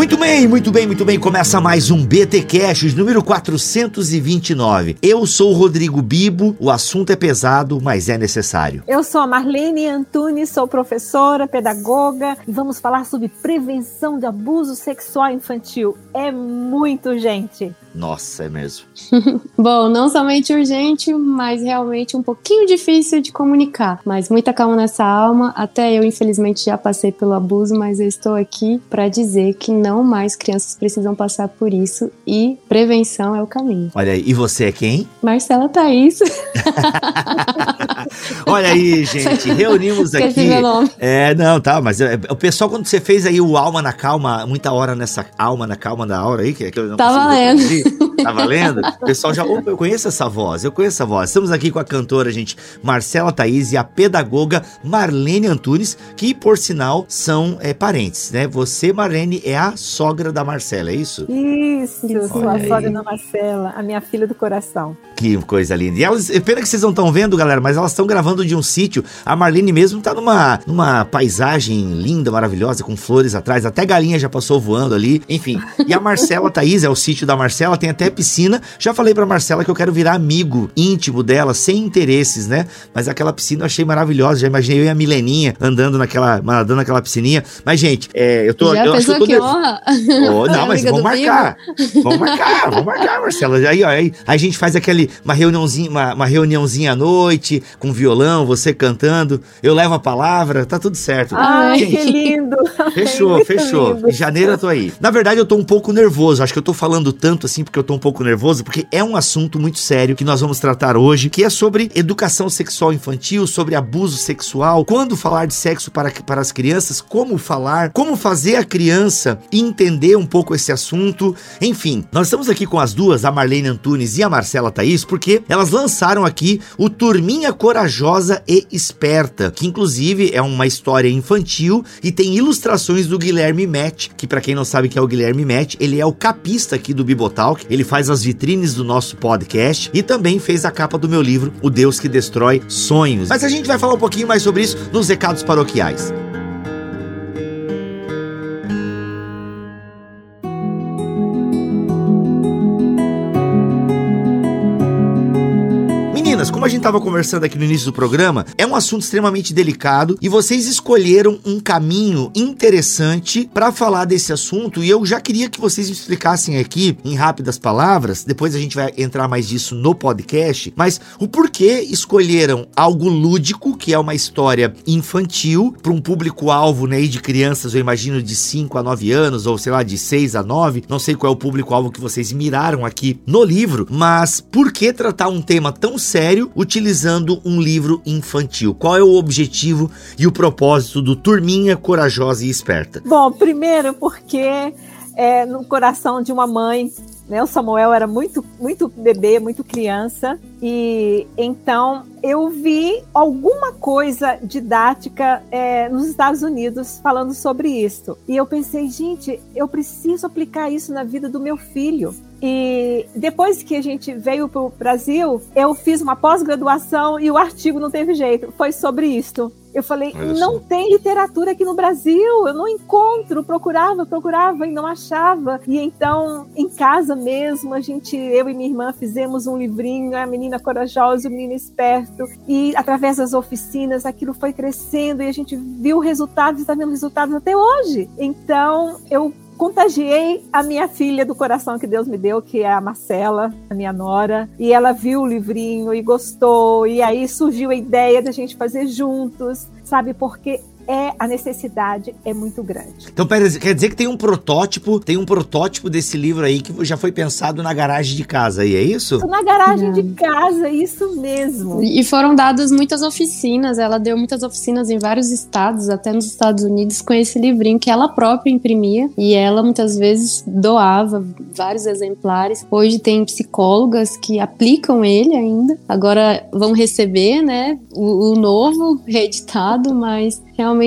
Muito bem, muito bem, muito bem. Começa mais um BT Cash, número 429. Eu sou o Rodrigo Bibo. O assunto é pesado, mas é necessário. Eu sou a Marlene Antunes, sou professora, pedagoga e vamos falar sobre prevenção de abuso sexual infantil. É muito urgente. Nossa, é mesmo. Bom, não somente urgente, mas realmente um pouquinho difícil de comunicar. Mas muita calma nessa alma. Até eu, infelizmente, já passei pelo abuso, mas eu estou aqui para dizer que não mais crianças precisam passar por isso e prevenção é o caminho. Olha aí, e você é quem? Marcela Thaís. Olha aí, gente, reunimos aqui. Esqueci meu nome. É, não, tá, mas é, o pessoal, quando você fez aí o Alma na Calma, muita hora nessa Alma na Calma da hora aí, que, que eu não Tá valendo. Tá valendo? O pessoal já, opa, eu conheço essa voz, eu conheço essa voz. Estamos aqui com a cantora, gente, Marcela Thaís e a pedagoga Marlene Antunes, que, por sinal, são é, parentes, né? Você, Marlene, é a sogra da Marcela, é isso? Isso, sou a aí. sogra da Marcela, a minha filha do coração. Que coisa linda. E elas, pena que vocês não estão vendo, galera, mas elas estão gravando de um sítio. A Marlene mesmo tá numa, numa paisagem linda, maravilhosa, com flores atrás. Até galinha já passou voando ali. Enfim. E a Marcela Thaís, é o sítio da Marcela, tem até piscina. Já falei pra Marcela que eu quero virar amigo íntimo dela, sem interesses, né? Mas aquela piscina eu achei maravilhosa. Já imaginei eu e a Mileninha andando naquela, nadando naquela piscininha. Mas, gente, é, eu tô. já eu acho que eu pensou tô que honra? Oh, não, mas vamos marcar. Vamos marcar, vamos marcar, Marcela. Aí, ó, aí, a gente faz aquele, uma reuniãozinha, uma, uma reuniãozinha à noite, com violão, você cantando, eu levo a palavra, tá tudo certo. Ai, Gente, que lindo! Fechou, fechou. lindo. Em janeiro eu tô aí. Na verdade, eu tô um pouco nervoso. Acho que eu tô falando tanto assim porque eu tô um pouco nervoso, porque é um assunto muito sério que nós vamos tratar hoje, que é sobre educação sexual infantil, sobre abuso sexual, quando falar de sexo para, para as crianças, como falar, como fazer a criança entender um pouco esse assunto. Enfim, nós estamos aqui com as duas, a Marlene Antunes e a Marcela Thaís, porque elas lançaram aqui o Turminha Corajosa e Esperta, que inclusive é uma história infantil e tem ilustrações do Guilherme Met, que pra quem não sabe quem é o Guilherme Met, ele é o capista aqui do Bibotalk, ele faz as vitrines do nosso podcast e também fez a capa do meu livro, O Deus que Destrói Sonhos. Mas a gente vai falar um pouquinho mais sobre isso nos recados paroquiais. Como a gente tava conversando aqui no início do programa, é um assunto extremamente delicado e vocês escolheram um caminho interessante para falar desse assunto e eu já queria que vocês me explicassem aqui em rápidas palavras, depois a gente vai entrar mais disso no podcast, mas o porquê escolheram algo lúdico, que é uma história infantil, para um público-alvo né, de crianças, eu imagino de 5 a 9 anos, ou sei lá, de 6 a 9, não sei qual é o público-alvo que vocês miraram aqui no livro, mas por que tratar um tema tão sério utilizando um livro infantil? Qual é o objetivo e o propósito do Turminha Corajosa e Esperta? Bom, primeiro porque é, no coração de uma mãe, né, o Samuel era muito, muito bebê, muito criança, e então eu vi alguma coisa didática é, nos Estados Unidos falando sobre isso. E eu pensei, gente, eu preciso aplicar isso na vida do meu filho. E depois que a gente veio para o Brasil, eu fiz uma pós-graduação e o artigo não teve jeito, foi sobre isso. Eu falei, não só. tem literatura aqui no Brasil, eu não encontro, procurava, procurava e não achava. E então, em casa mesmo, a gente, eu e minha irmã fizemos um livrinho, a menina corajosa, o menino esperto, e através das oficinas aquilo foi crescendo e a gente viu resultados, está vendo resultados até hoje. Então, eu contagiei a minha filha do coração que Deus me deu, que é a Marcela, a minha nora, e ela viu o livrinho e gostou, e aí surgiu a ideia da gente fazer juntos, sabe? Porque é a necessidade é muito grande. Então, pera, quer dizer que tem um protótipo, tem um protótipo desse livro aí que já foi pensado na garagem de casa aí, é isso? Na garagem de casa, isso mesmo. E foram dadas muitas oficinas, ela deu muitas oficinas em vários estados, até nos Estados Unidos, com esse livrinho que ela própria imprimia e ela muitas vezes doava vários exemplares. Hoje tem psicólogas que aplicam ele ainda, agora vão receber, né, o, o novo reeditado, mas realmente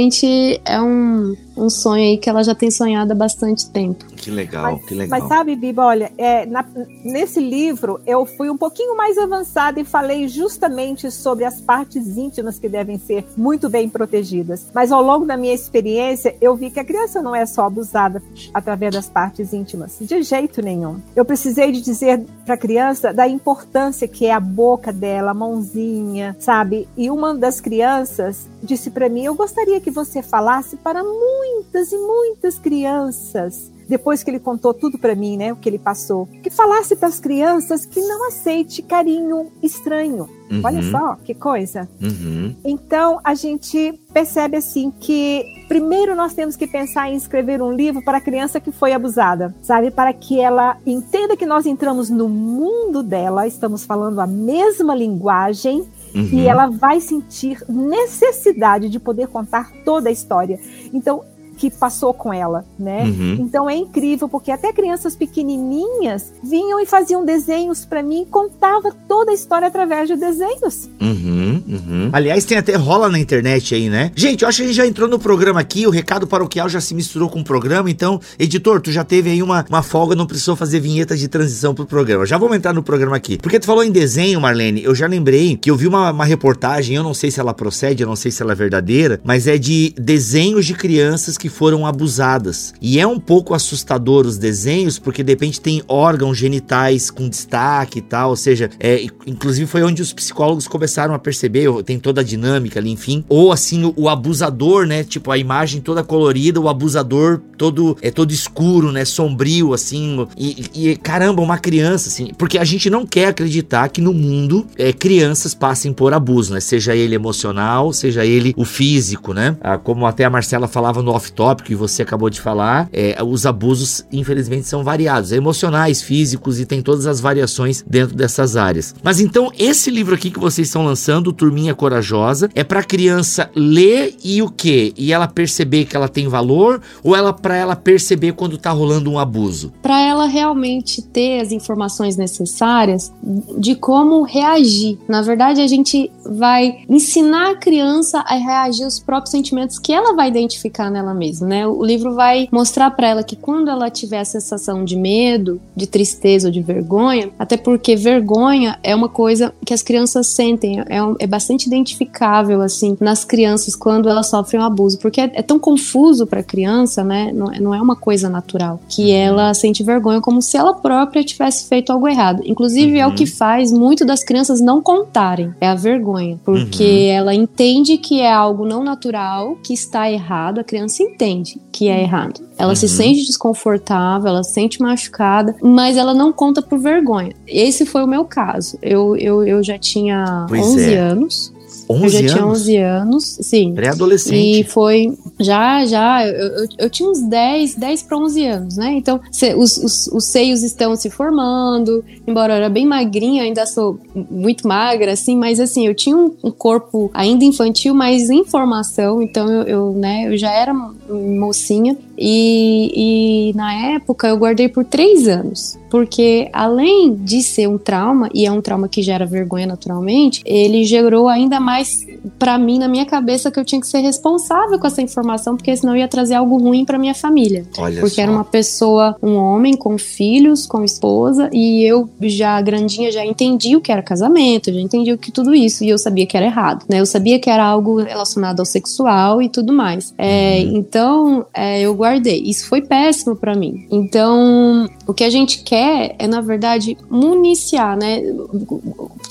é um, um sonho aí que ela já tem sonhado há bastante tempo. Que legal, Mas, que legal. mas sabe, Biba, olha, é, na- nesse livro eu fui um pouquinho mais avançada e falei justamente sobre as partes íntimas que devem ser muito bem protegidas. Mas ao longo da minha experiência, eu vi que a criança não é só abusada através das partes íntimas, de jeito nenhum. Eu precisei de dizer para a criança da importância que é a boca dela, a mãozinha, sabe? E uma das crianças disse para mim: "Eu gostaria que você falasse para muitas e muitas crianças depois que ele contou tudo para mim, né, o que ele passou, que falasse para as crianças que não aceite carinho estranho. Uhum, Olha só que coisa. uhum. Então a gente percebe assim que primeiro nós temos que pensar em escrever um livro para a criança que foi abusada, sabe, para que ela entenda que nós entramos no mundo dela, estamos falando a mesma linguagem Uhum. e ela vai sentir necessidade de poder contar toda a história. Então, que passou com ela, né? Uhum. Então é incrível porque até crianças pequenininhas vinham e faziam desenhos para mim e contava toda a história através de desenhos. Uhum, uhum. Aliás, tem até rola na internet aí, né? Gente, eu acho que a gente já entrou no programa aqui, o recado paroquial já se misturou com o programa, então, editor, tu já teve aí uma, uma folga, não precisou fazer vinheta de transição pro programa. Já vamos entrar no programa aqui. Porque tu falou em desenho, Marlene, eu já lembrei que eu vi uma, uma reportagem, eu não sei se ela procede, eu não sei se ela é verdadeira, mas é de desenhos de crianças que foram abusadas. E é um pouco assustador os desenhos, porque de repente tem órgãos genitais com destaque e tal, ou seja, é, inclusive foi onde os psicólogos começaram a perceber, tem toda a dinâmica ali, enfim. Ou assim, o, o abusador, né? Tipo, a imagem toda colorida, o abusador todo é todo escuro, né? Sombrio, assim. E, e, caramba, uma criança, assim. Porque a gente não quer acreditar que no mundo é, crianças passem por abuso, né? Seja ele emocional, seja ele o físico, né? Ah, como até a Marcela falava no off-topic e você acabou de falar, é, os abusos, infelizmente, são variados. É emocionais, físicos e tem todas as variações dentro dessas áreas. Mas então, esse livro aqui que vocês estão lançando, Turminha Corajosa, é pra criança ler e o quê? E ela perceber que ela tem valor ou ela para ela perceber quando tá rolando um abuso? Para ela realmente ter as informações necessárias de como reagir. Na verdade, a gente vai ensinar a criança a reagir aos próprios sentimentos que ela vai identificar nela mesma, né? O livro vai mostrar para ela que quando ela tiver a sensação de medo, de tristeza ou de vergonha, até porque vergonha é uma coisa que as crianças sentem, é, é bastante identificável assim nas crianças quando elas sofrem um abuso, porque é, é tão confuso para a criança, né? Não, é- não é uma coisa natural que ela sente vergonha como se ela própria tivesse feito algo errado. Inclusive é o Uhum. que faz muito das crianças não contarem, é a vergonha, porque Uhum. ela entende que é algo não natural, que está errado, a criança entende que é errado. Ela se Uhum. sente desconfortável, ela se sente machucada, mas ela não conta por vergonha. Esse foi o meu caso. Eu, eu, eu já tinha Pois 11 é. anos. 11 eu já anos? tinha 11 anos, sim. E Pré-adolescente. foi. Já, já. Eu, eu, eu tinha uns 10, 10 para 11 anos, né? Então, se- os, os, os seios estão se formando. Embora eu era bem magrinha, ainda sou muito magra, assim, mas assim, eu tinha um, um corpo ainda infantil, mas em formação. Então, eu, eu, né, eu já era mocinha. E, e na época eu guardei por três anos. Porque além de ser um trauma, e é um trauma que gera vergonha naturalmente, ele gerou ainda mais pra mim na minha cabeça que eu tinha que ser responsável com essa informação, porque senão ia trazer algo ruim pra minha família. Olha Porque só. era uma pessoa, um homem com filhos, com esposa, e eu já grandinha já entendi o que era casamento, já entendi o que tudo isso, e eu sabia que era errado, né? Eu sabia que era algo relacionado ao sexual e tudo mais. É, Então, é, eu guardei. Isso foi péssimo pra mim. Então, o que a gente quer é, na verdade, municiar, né?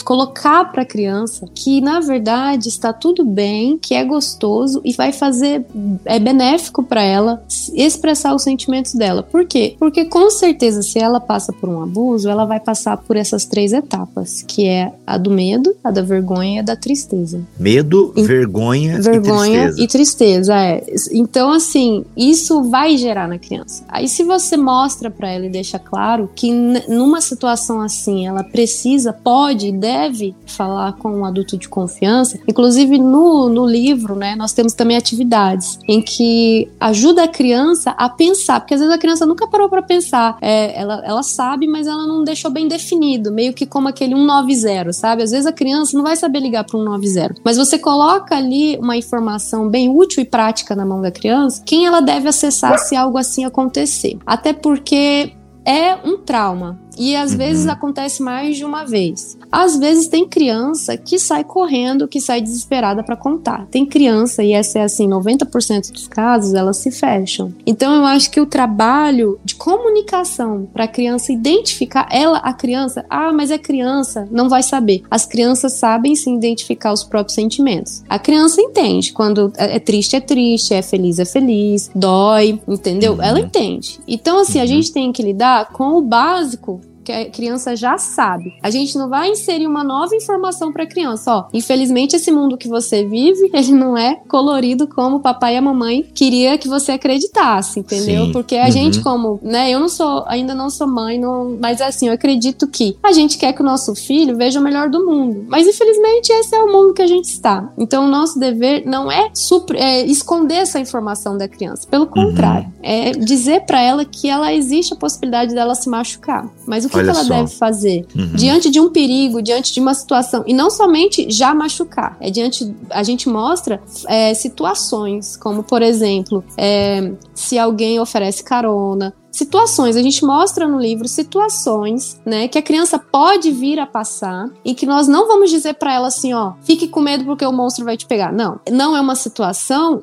Colocar pra criança que, na verdade, está tudo bem, que é gostoso e vai fazer, é benéfico pra ela expressar os sentimentos dela. Por quê? Porque com certeza, se ela passa por um abuso, ela vai passar por essas três etapas, que é a do medo, a da vergonha e a da tristeza. Medo, E- vergonha, Vergonha e tristeza. e tristeza, é. Então, assim, isso vai gerar na criança. Aí, se você mostra pra ela e deixa claro que numa situação assim ela precisa, pode e deve falar com um adulto de confiança. Inclusive no, no livro, né, nós temos também atividades em que ajuda a criança a pensar, porque às vezes a criança nunca parou para pensar. É, ela, ela sabe, mas ela não deixou bem definido, meio que como aquele 190, sabe? Às vezes a criança não vai saber ligar para um 190, mas você coloca ali uma informação bem útil e prática na mão da criança, quem ela deve acessar se algo assim acontecer. Até porque é um trauma. E às uhum. vezes acontece mais de uma vez. Às vezes tem criança que sai correndo, que sai desesperada para contar. Tem criança, e essa é assim, 90% dos casos, elas se fecham. Então eu acho que o trabalho de comunicação para a criança identificar ela, a criança, ah, mas é criança, não vai saber. As crianças sabem se identificar os próprios sentimentos. A criança entende quando é, é triste é triste, é feliz é feliz, dói, entendeu? Uhum. Ela entende. Então assim, uhum. a gente tem que lidar com o básico que a criança já sabe. A gente não vai inserir uma nova informação para a criança. Ó, infelizmente esse mundo que você vive, ele não é colorido como o papai e a mamãe queria que você acreditasse, entendeu? Sim. Porque a uhum. gente como, né, eu não sou, ainda não sou mãe, não, mas assim, eu acredito que a gente quer que o nosso filho veja o melhor do mundo. Mas infelizmente esse é o mundo que a gente está. Então o nosso dever não é, super, é esconder essa informação da criança, pelo uhum. contrário, uhum. é dizer para ela que ela existe a possibilidade dela se machucar. Mas o que, que ela só. deve fazer? Uhum. Diante de um perigo, diante de uma situação. E não somente já machucar. É diante. A gente mostra é, situações, como, por exemplo, é, se alguém oferece carona, situações. A gente mostra no livro situações, né, que a criança pode vir a passar e que nós não vamos dizer para ela assim, ó, fique com medo porque o monstro vai te pegar. Não, não é uma situação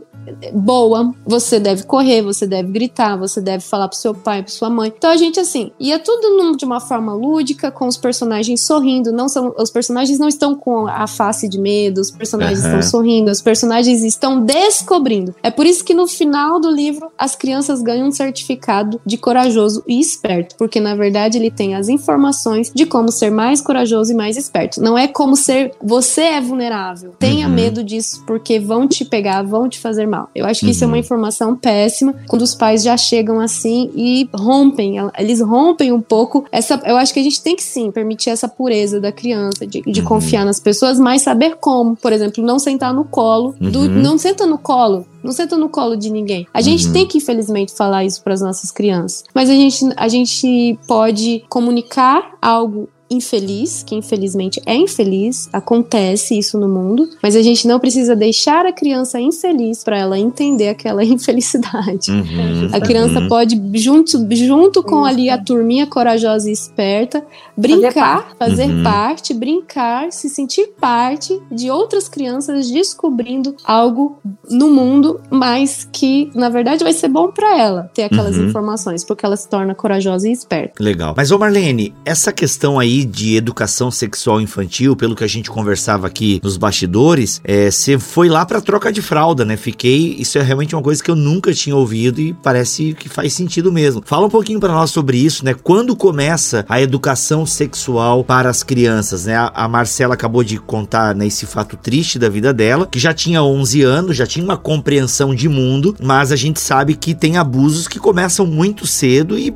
boa, você deve correr, você deve gritar, você deve falar pro seu pai, pro sua mãe. Então a gente assim, ia tudo de uma forma lúdica, com os personagens sorrindo, não são os personagens não estão com a face de medo, os personagens uhum. estão sorrindo, os personagens estão descobrindo. É por isso que no final do livro as crianças ganham um certificado de corajoso e esperto, porque na verdade ele tem as informações de como ser mais corajoso e mais esperto. Não é como ser você é vulnerável. Tenha uhum. medo disso porque vão te pegar, vão te fazer mal. Eu acho que uhum. isso é uma uhum. informação péssima quando os pais já chegam assim e rompem, eles rompem um pouco essa. Eu acho que a gente tem que sim permitir essa pureza da criança, de, de uhum. confiar nas pessoas, mas saber como. Por exemplo, não sentar no colo, do, uhum. não senta no colo não senta no colo de ninguém. A gente uhum. tem que, infelizmente, falar isso para as nossas crianças. Mas a gente, a gente pode comunicar algo infeliz, que infelizmente é infeliz, acontece isso no mundo, mas a gente não precisa deixar a criança infeliz para ela entender aquela infelicidade. Uhum, a criança uhum. pode, junto, junto com ali a turminha corajosa e esperta, brincar, fazer, fazer uhum. parte, brincar, se sentir parte de outras crianças descobrindo algo no mundo, mas que na verdade vai ser bom para ela ter aquelas uhum. informações, porque ela se torna corajosa e esperta. Legal. Mas ô Marlene, essa questão aí de educação sexual infantil, pelo que a gente conversava aqui nos bastidores, é, você é, foi lá para troca de fralda, né? Fiquei. Isso é realmente uma coisa que eu nunca tinha ouvido e parece que faz sentido mesmo. Fala um pouquinho para nós sobre isso, né? Quando começa a educação sexual para as crianças, né? A, a Marcela acabou de contar né, esse fato triste da vida dela, que já tinha 11 anos, já tinha uma compreensão de mundo, mas a gente sabe que tem abusos que começam muito cedo e,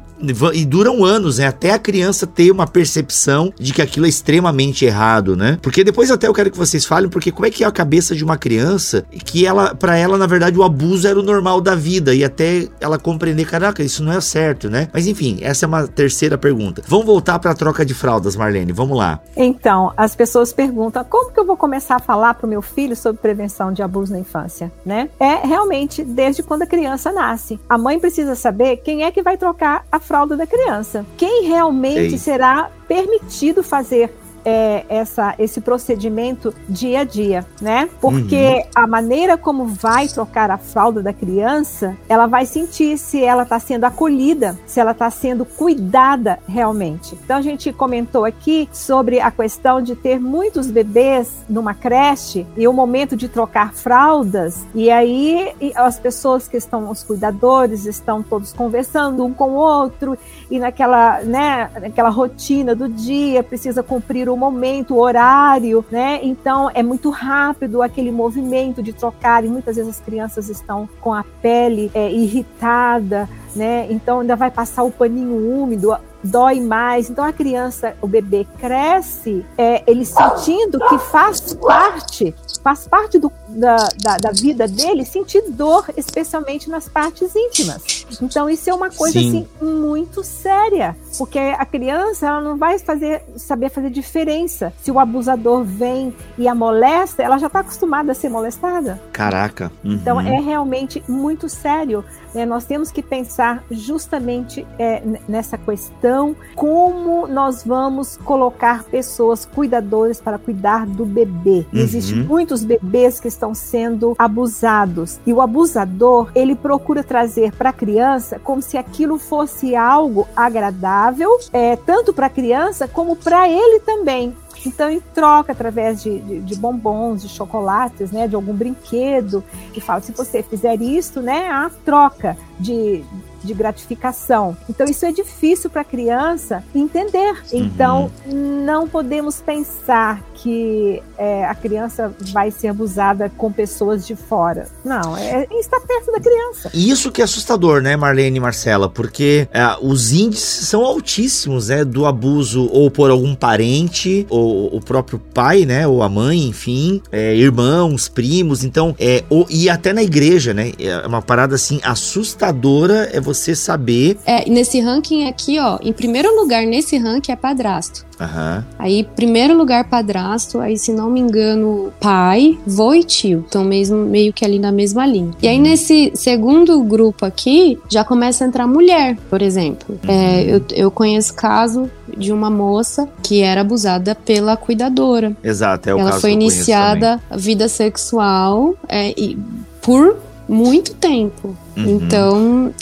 e duram anos, né? Até a criança ter uma percepção de que aquilo é extremamente errado, né? Porque depois até eu quero que vocês falem, porque como é que é a cabeça de uma criança que ela, para ela, na verdade, o abuso era o normal da vida e até ela compreender, caraca, isso não é certo, né? Mas enfim, essa é uma terceira pergunta. Vamos voltar para a troca de fraldas, Marlene, vamos lá. Então, as pessoas perguntam, como que eu vou começar a falar pro meu filho sobre prevenção de abuso na infância, né? É realmente desde quando a criança nasce. A mãe precisa saber quem é que vai trocar a fralda da criança. Quem realmente Ei. será permitido fazer é, essa, esse procedimento dia a dia, né? Porque uhum. a maneira como vai trocar a fralda da criança, ela vai sentir se ela está sendo acolhida, se ela está sendo cuidada realmente. Então a gente comentou aqui sobre a questão de ter muitos bebês numa creche e o momento de trocar fraldas, e aí as pessoas que estão, os cuidadores, estão todos conversando um com o outro, e naquela, né, naquela rotina do dia, precisa cumprir o momento, o horário, né? Então é muito rápido aquele movimento de trocar e muitas vezes as crianças estão com a pele é, irritada, né? Então ainda vai passar o paninho úmido, dói mais. Então a criança, o bebê cresce, é, ele sentindo que faz parte, faz parte do, da, da, da, vida dele sentir dor, especialmente nas partes íntimas. Então isso é uma coisa assim muito séria, porque a criança ela não vai fazer, saber fazer diferença. Se o abusador vem e a molesta, ela já está acostumada a ser molestada. Caraca. Uhum. Então é realmente muito sério. Né? Nós temos que pensar justamente é, nessa questão, como nós vamos colocar pessoas cuidadoras para cuidar do bebê. Uhum. Existem muitos bebês que estão sendo abusados e o abusador ele procura trazer para a criança como se aquilo fosse algo agradável, é, tanto para a criança como para ele também. Então, em troca, através de, de, de, bombons, de chocolates, né, de algum brinquedo, e fala: se você fizer isso, né, a troca de, de gratificação. Então, isso é difícil para a criança entender. Então, uhum. não podemos pensar que é, a criança vai ser abusada com pessoas de fora. Não, é, é está perto da criança. Isso que é assustador, né, Marlene e Marcela? Porque é, os índices são altíssimos, né, do abuso ou por algum parente, ou o próprio pai, né, ou a mãe, enfim, é, irmãos, primos. Então, é, ou, e até na igreja, né, é uma parada assim assustadora é você saber. É, nesse ranking aqui, ó, em primeiro lugar nesse ranking é padrasto. Uhum. Aí, primeiro lugar, padrasto, aí, se não me engano, pai, vô e tio. Então, mesmo, meio que ali na mesma linha. E aí, nesse segundo grupo aqui, já começa a entrar mulher, por exemplo. Uhum. É, eu, eu conheço caso de uma moça que era abusada pela cuidadora. Exato, é o Ela caso foi iniciada a vida sexual é, e, por muito tempo. Uhum. Então,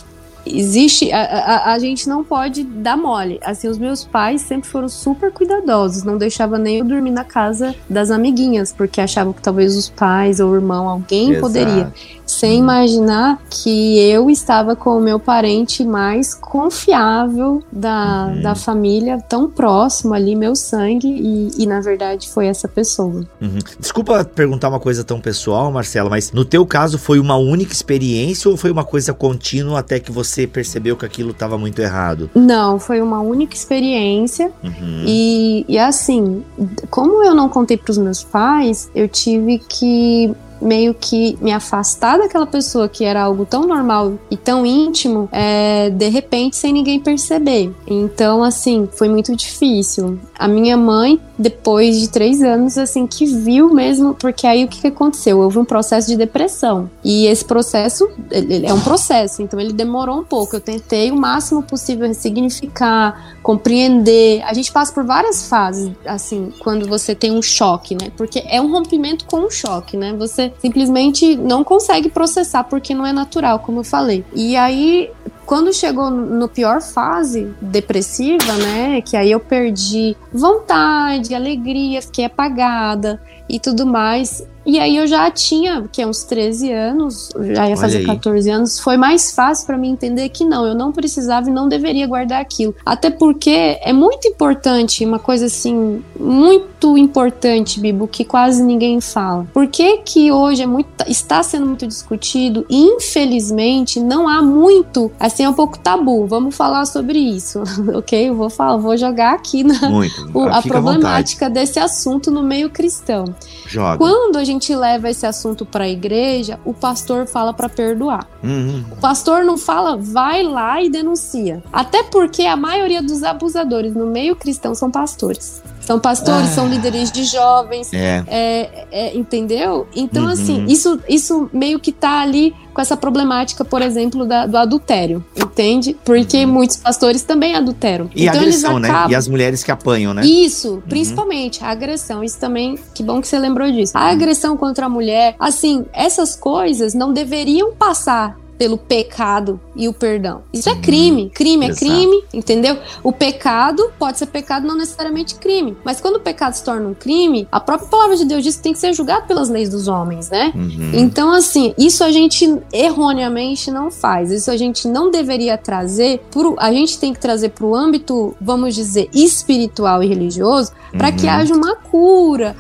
existe a, a, a, gente não pode dar mole. Assim os meus pais sempre foram super cuidadosos. Não deixava nem eu dormir na casa das amiguinhas porque achavam que talvez os pais ou o irmão alguém Exato. poderia sem imaginar que eu estava com o meu parente mais confiável da, uhum. da família, tão próximo ali, meu sangue, e, e na verdade foi essa pessoa. Uhum. Desculpa perguntar uma coisa tão pessoal, Marcela, mas no teu caso foi uma única experiência ou foi uma coisa contínua até que você percebeu que aquilo estava muito errado? Não, foi uma única experiência. Uhum. E, e assim, como eu não contei para os meus pais, eu tive que meio que me afastar daquela pessoa que era algo tão normal e tão íntimo, é, de repente, sem ninguém perceber. Então, assim, foi muito difícil. A minha mãe, depois de três anos, assim, que viu mesmo, porque aí o que, que aconteceu? Houve um processo de depressão. E esse processo, ele é um processo, então ele demorou um pouco. Eu tentei o máximo possível ressignificar, compreender. A gente passa por várias fases, assim, quando você tem um choque, né? Porque é um rompimento com um choque, né? Você simplesmente não consegue processar porque não é natural, como eu falei. E aí, quando chegou no pior fase depressiva, né, que aí eu perdi vontade, alegria, fiquei apagada e tudo mais, e aí eu já tinha, que é uns 13 anos, já ia fazer 14 anos, foi mais fácil para mim entender que não, eu não precisava e não deveria guardar aquilo. Até porque é muito importante, uma coisa assim, muito importante, Bibo, que quase ninguém fala. Por que que hoje é muito, está sendo muito discutido e infelizmente não há muito, assim, é um pouco tabu. Vamos falar sobre isso, ok? Eu vou falar, vou jogar aqui na muito. O, a problemática desse assunto no meio cristão. Joga. Quando a gente leva esse assunto para a igreja, o pastor fala para perdoar. Uhum. O pastor não fala, vai lá e denuncia. Até porque a maioria dos abusadores no meio cristão são pastores. São pastores, ah. são líderes de jovens. É. É, é, entendeu? Então, uhum. assim, isso, isso meio que tá ali com essa problemática, por exemplo, da, do adultério. Entende? Porque uhum. muitos pastores também adulteram. E então, a agressão, né? E as mulheres que apanham, né? Isso, uhum. principalmente. A agressão. Isso também, que bom que você lembrou disso. A uhum. agressão contra a mulher, assim, essas coisas não deveriam passar pelo pecado e o perdão. Isso é crime. Crime é Exato. crime, entendeu? O pecado pode ser pecado, não necessariamente crime. Mas quando o pecado se torna um crime, a própria palavra de Deus diz que tem que ser julgado pelas leis dos homens, né? Uhum. Então, assim, isso a gente erroneamente não faz. Isso a gente não deveria trazer. Pro, a gente tem que trazer para o âmbito, vamos dizer, espiritual e religioso, para uhum. que haja uma cura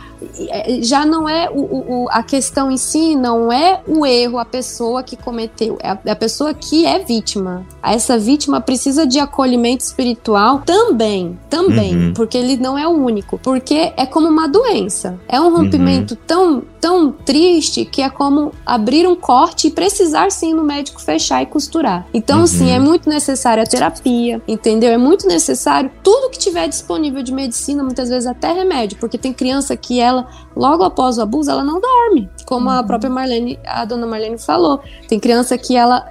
é, já não é o, o, a questão em si, não é o erro, a pessoa que cometeu, é a, a pessoa que é vítima. Essa vítima precisa de acolhimento espiritual também, também, uhum. porque ele não é o único, porque é como uma doença. É um rompimento uhum. tão tão triste que é como abrir um corte e precisar sim no médico fechar e costurar. Então, uhum. sim, é muito necessária a terapia, entendeu? É muito necessário tudo que tiver disponível de medicina, muitas vezes até remédio, porque tem criança que ela, logo após o abuso, ela não dorme, como uhum. a própria Marlene, a dona Marlene falou. Tem criança que ela.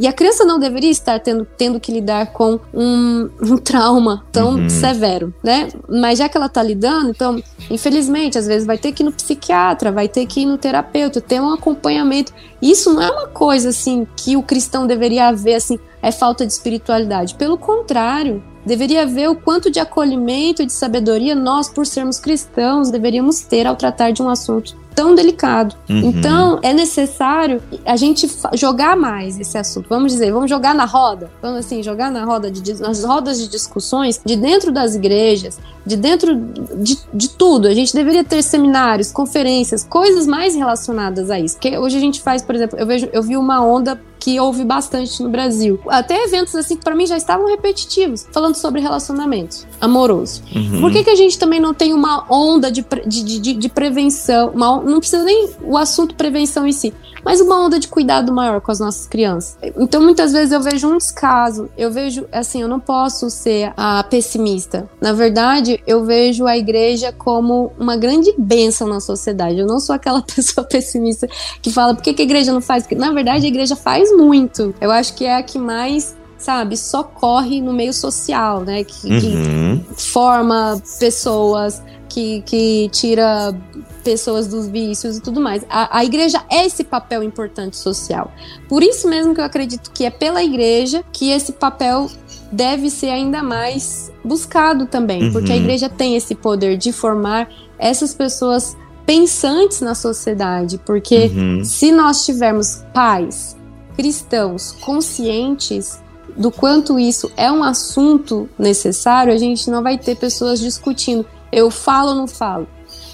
E a criança não deveria estar tendo, tendo que lidar com um, um trauma tão uhum. severo, né? Mas já que ela tá lidando, então, infelizmente, às vezes vai ter que ir no psiquiatra, vai ter que ir no terapeuta, ter um acompanhamento. Isso não é uma coisa assim que o cristão deveria haver assim, é falta de espiritualidade. Pelo contrário, deveria haver o quanto de acolhimento e de sabedoria nós, por sermos cristãos, deveríamos ter ao tratar de um assunto tão delicado. Uhum. Então, é necessário a gente jogar mais esse assunto. Vamos dizer, vamos jogar na roda. Vamos assim, jogar na roda de nas rodas de discussões de dentro das igrejas, de dentro de, de tudo. A gente deveria ter seminários, conferências, coisas mais relacionadas a isso. Porque hoje a gente faz, por exemplo, eu vejo, eu vi uma onda que houve bastante no Brasil. Até eventos assim que para mim já estavam repetitivos, falando sobre relacionamentos amoroso. Uhum. Por que, que a gente também não tem uma onda de, de, de, de prevenção? Uma, não precisa nem o assunto prevenção em si, mas uma onda de cuidado maior com as nossas crianças. Então, muitas vezes eu vejo um descaso, eu vejo, assim, eu não posso ser a pessimista. Na verdade, eu vejo a igreja como uma grande bênção na sociedade. Eu não sou aquela pessoa pessimista que fala por que, que a igreja não faz. Na verdade, a igreja faz muito. Eu acho que é a que mais sabe, socorre no meio social, né? Que, uhum. que forma pessoas, que, que tira pessoas dos vícios e tudo mais. A, a, igreja é esse papel importante social. Por isso mesmo que eu acredito que é pela igreja que esse papel deve ser ainda mais buscado também, uhum. porque a igreja tem esse poder de formar essas pessoas pensantes na sociedade, porque uhum. se nós tivermos pais cristãos conscientes do quanto isso é um assunto necessário, a gente não vai ter pessoas discutindo eu falo ou não falo?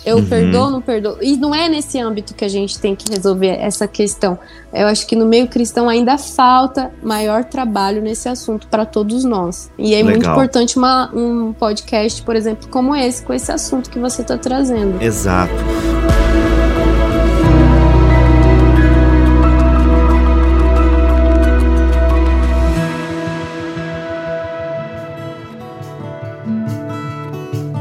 Eu uhum. perdoo ou não perdoo? E não é nesse âmbito que a gente tem que resolver essa questão. Eu acho que no meio cristão ainda falta maior trabalho nesse assunto para todos nós. E é Legal. muito importante uma, um podcast, por exemplo, como esse, com esse assunto que você está trazendo. Exato.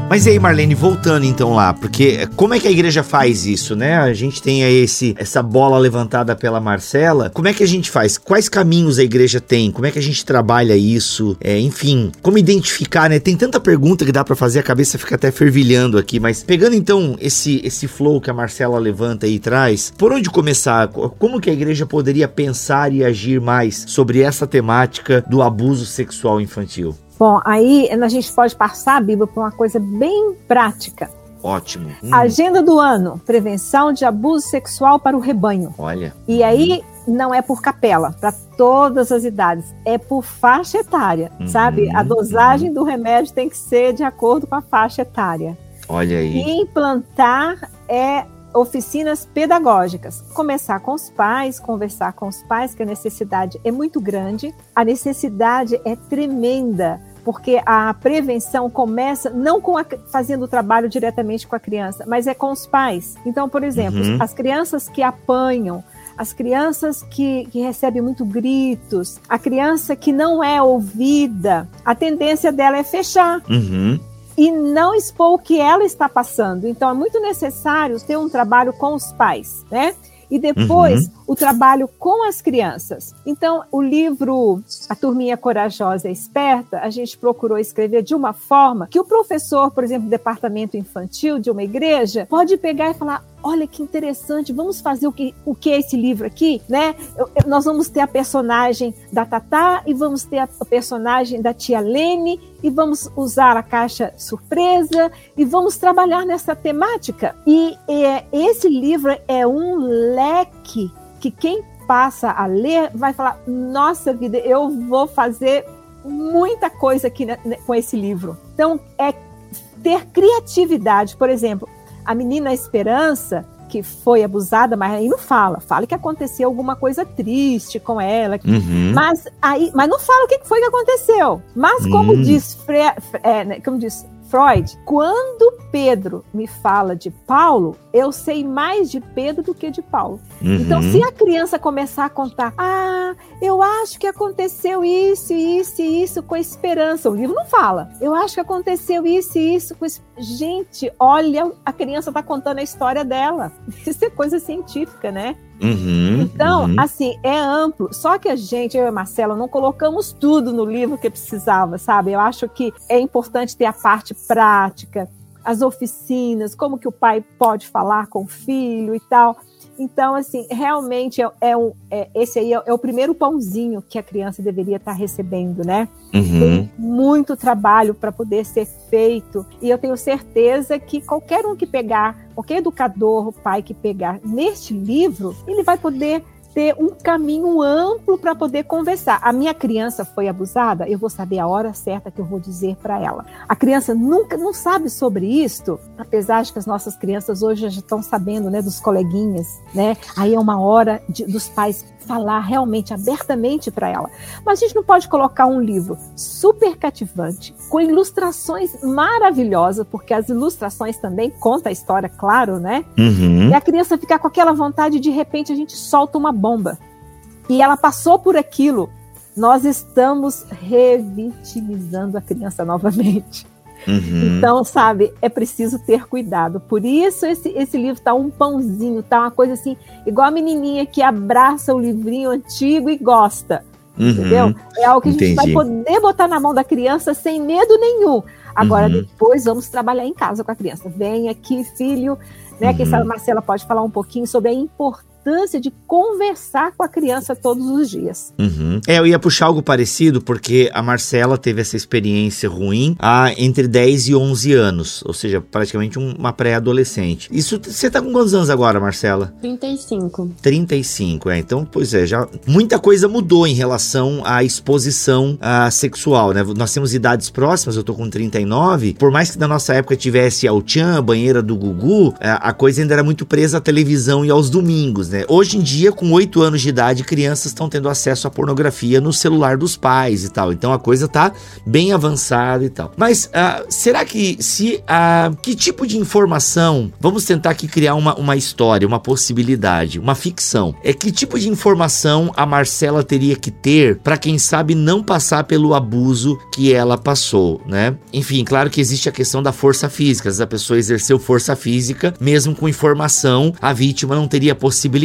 Mas e aí, Marlene, voltando então lá, porque como é que a igreja faz isso, né? A gente tem aí esse, essa bola levantada pela Marcela. Como é que a gente faz? Quais caminhos a igreja tem? Como é que a gente trabalha isso? É, enfim, como identificar, né? Tem tanta pergunta que dá para fazer, a cabeça fica até fervilhando aqui, mas pegando então esse, esse flow que a Marcela levanta e traz, por onde começar? Como que a igreja poderia pensar e agir mais sobre essa temática do abuso sexual infantil? Bom, aí a gente pode passar a Bíblia para uma coisa bem prática. Ótimo. Hum. Agenda do ano: prevenção de abuso sexual para o rebanho. Olha. E aí não é por capela, para todas as idades, é por faixa etária, uhum. sabe? A dosagem uhum. do remédio tem que ser de acordo com a faixa etária. Olha aí. E implantar é oficinas pedagógicas. Começar com os pais, conversar com os pais, que a necessidade é muito grande, a necessidade é tremenda porque a prevenção começa não com a, fazendo o trabalho diretamente com a criança, mas é com os pais. Então, por exemplo, uhum. as crianças que apanham, as crianças que, que recebem muito gritos, a criança que não é ouvida, a tendência dela é fechar. Uhum e não expor o que ela está passando. Então é muito necessário ter um trabalho com os pais, né? E depois uhum. o trabalho com as crianças. Então, o livro A Turminha Corajosa e Esperta, a gente procurou escrever de uma forma que o professor, por exemplo, do departamento infantil de uma igreja, pode pegar e falar: olha que interessante, vamos fazer o que, o que é esse livro aqui, né? Eu, eu, nós vamos ter a personagem da Tatá e vamos ter a, a personagem da tia Lene e vamos usar a caixa surpresa e vamos trabalhar nessa temática. E é, esse livro é um leque que quem passa a ler vai falar: nossa vida, eu vou fazer muita coisa aqui né, com esse livro. Então, é ter criatividade. Por exemplo, a menina Esperança, que foi abusada, mas aí não fala. Fala que aconteceu alguma coisa triste com ela. Uhum. Mas aí, mas não fala o que foi que aconteceu. Mas como Hum. diz, Fre, é, né, como diz Freud, quando Pedro me fala de Paulo, eu sei mais de Pedro do que de Paulo. Então, Uhum. se a criança começar a contar, ah, eu acho que aconteceu isso, isso e isso com a esperança, o livro não fala. Eu acho que aconteceu isso e isso com es... Gente, olha, a criança está contando a história dela. Isso é coisa científica, né? Uhum. Então, uhum. assim, é amplo. Só que a gente, eu e a Marcela, não colocamos tudo no livro que precisava, sabe? Eu acho que é importante ter a parte prática, as oficinas, como que o pai pode falar com o filho e tal. Então, assim, realmente é, é um, é- esse aí é, é o primeiro pãozinho que a criança deveria estar recebendo, né? Uhum. Tem muito trabalho para poder ser feito. E eu tenho certeza que qualquer um que pegar, qualquer educador, pai que pegar neste livro, ele vai poder ter um caminho amplo para poder conversar. A minha criança foi abusada, eu vou saber a hora certa que eu vou dizer para ela. A criança nunca não sabe sobre isto, apesar de que as nossas crianças hoje já estão sabendo, né, dos coleguinhas, né? Aí é uma hora de- dos pais falar realmente abertamente para ela. Mas a gente não pode colocar um livro super cativante, com ilustrações maravilhosas, porque as ilustrações também contam a história, claro, né? Uhum. E a criança ficar com aquela vontade, de repente a gente solta uma bomba. E ela passou por aquilo. Nós estamos revitimizando a criança novamente. Uhum. Então, sabe, é preciso ter cuidado. Por isso, esse, esse livro tá um pãozinho, tá uma coisa assim, igual a menininha que abraça o livrinho antigo e gosta. Uhum. Entendeu? É algo que a gente Entendi. vai poder botar na mão da criança sem medo nenhum. Agora, Uhum. depois, vamos trabalhar em casa com a criança. Vem aqui, filho. Né? Quem Uhum. sabe a Marcela pode falar um pouquinho sobre a importância de conversar com a criança todos os dias. Uhum. É, eu ia puxar algo parecido, porque a Marcela teve essa experiência ruim há entre 10 e 11 anos, ou seja, praticamente um- uma pré-adolescente. Isso, você tá com quantos anos agora, Marcela? 35. 35, é. Então, pois é, já muita coisa mudou em relação à exposição ah, sexual, né? Nós temos idades próximas, eu tô com 39. Por mais que na nossa época tivesse ao Tchan, a banheira do Gugu, ah, a coisa ainda era muito presa à televisão e aos domingos, né? Hoje em dia, com 8 anos de idade, crianças estão tendo acesso à pornografia no celular dos pais e tal. Então a coisa tá bem avançada e tal. Mas ah, será que se ah, que tipo de informação? Vamos tentar aqui criar uma, uma história, uma possibilidade, uma ficção. É que tipo de informação a Marcela teria que ter para quem sabe não passar pelo abuso que ela passou, né? Enfim, claro que existe a questão da força física. Se a pessoa exerceu força física, mesmo com informação, a vítima não teria possibilidade,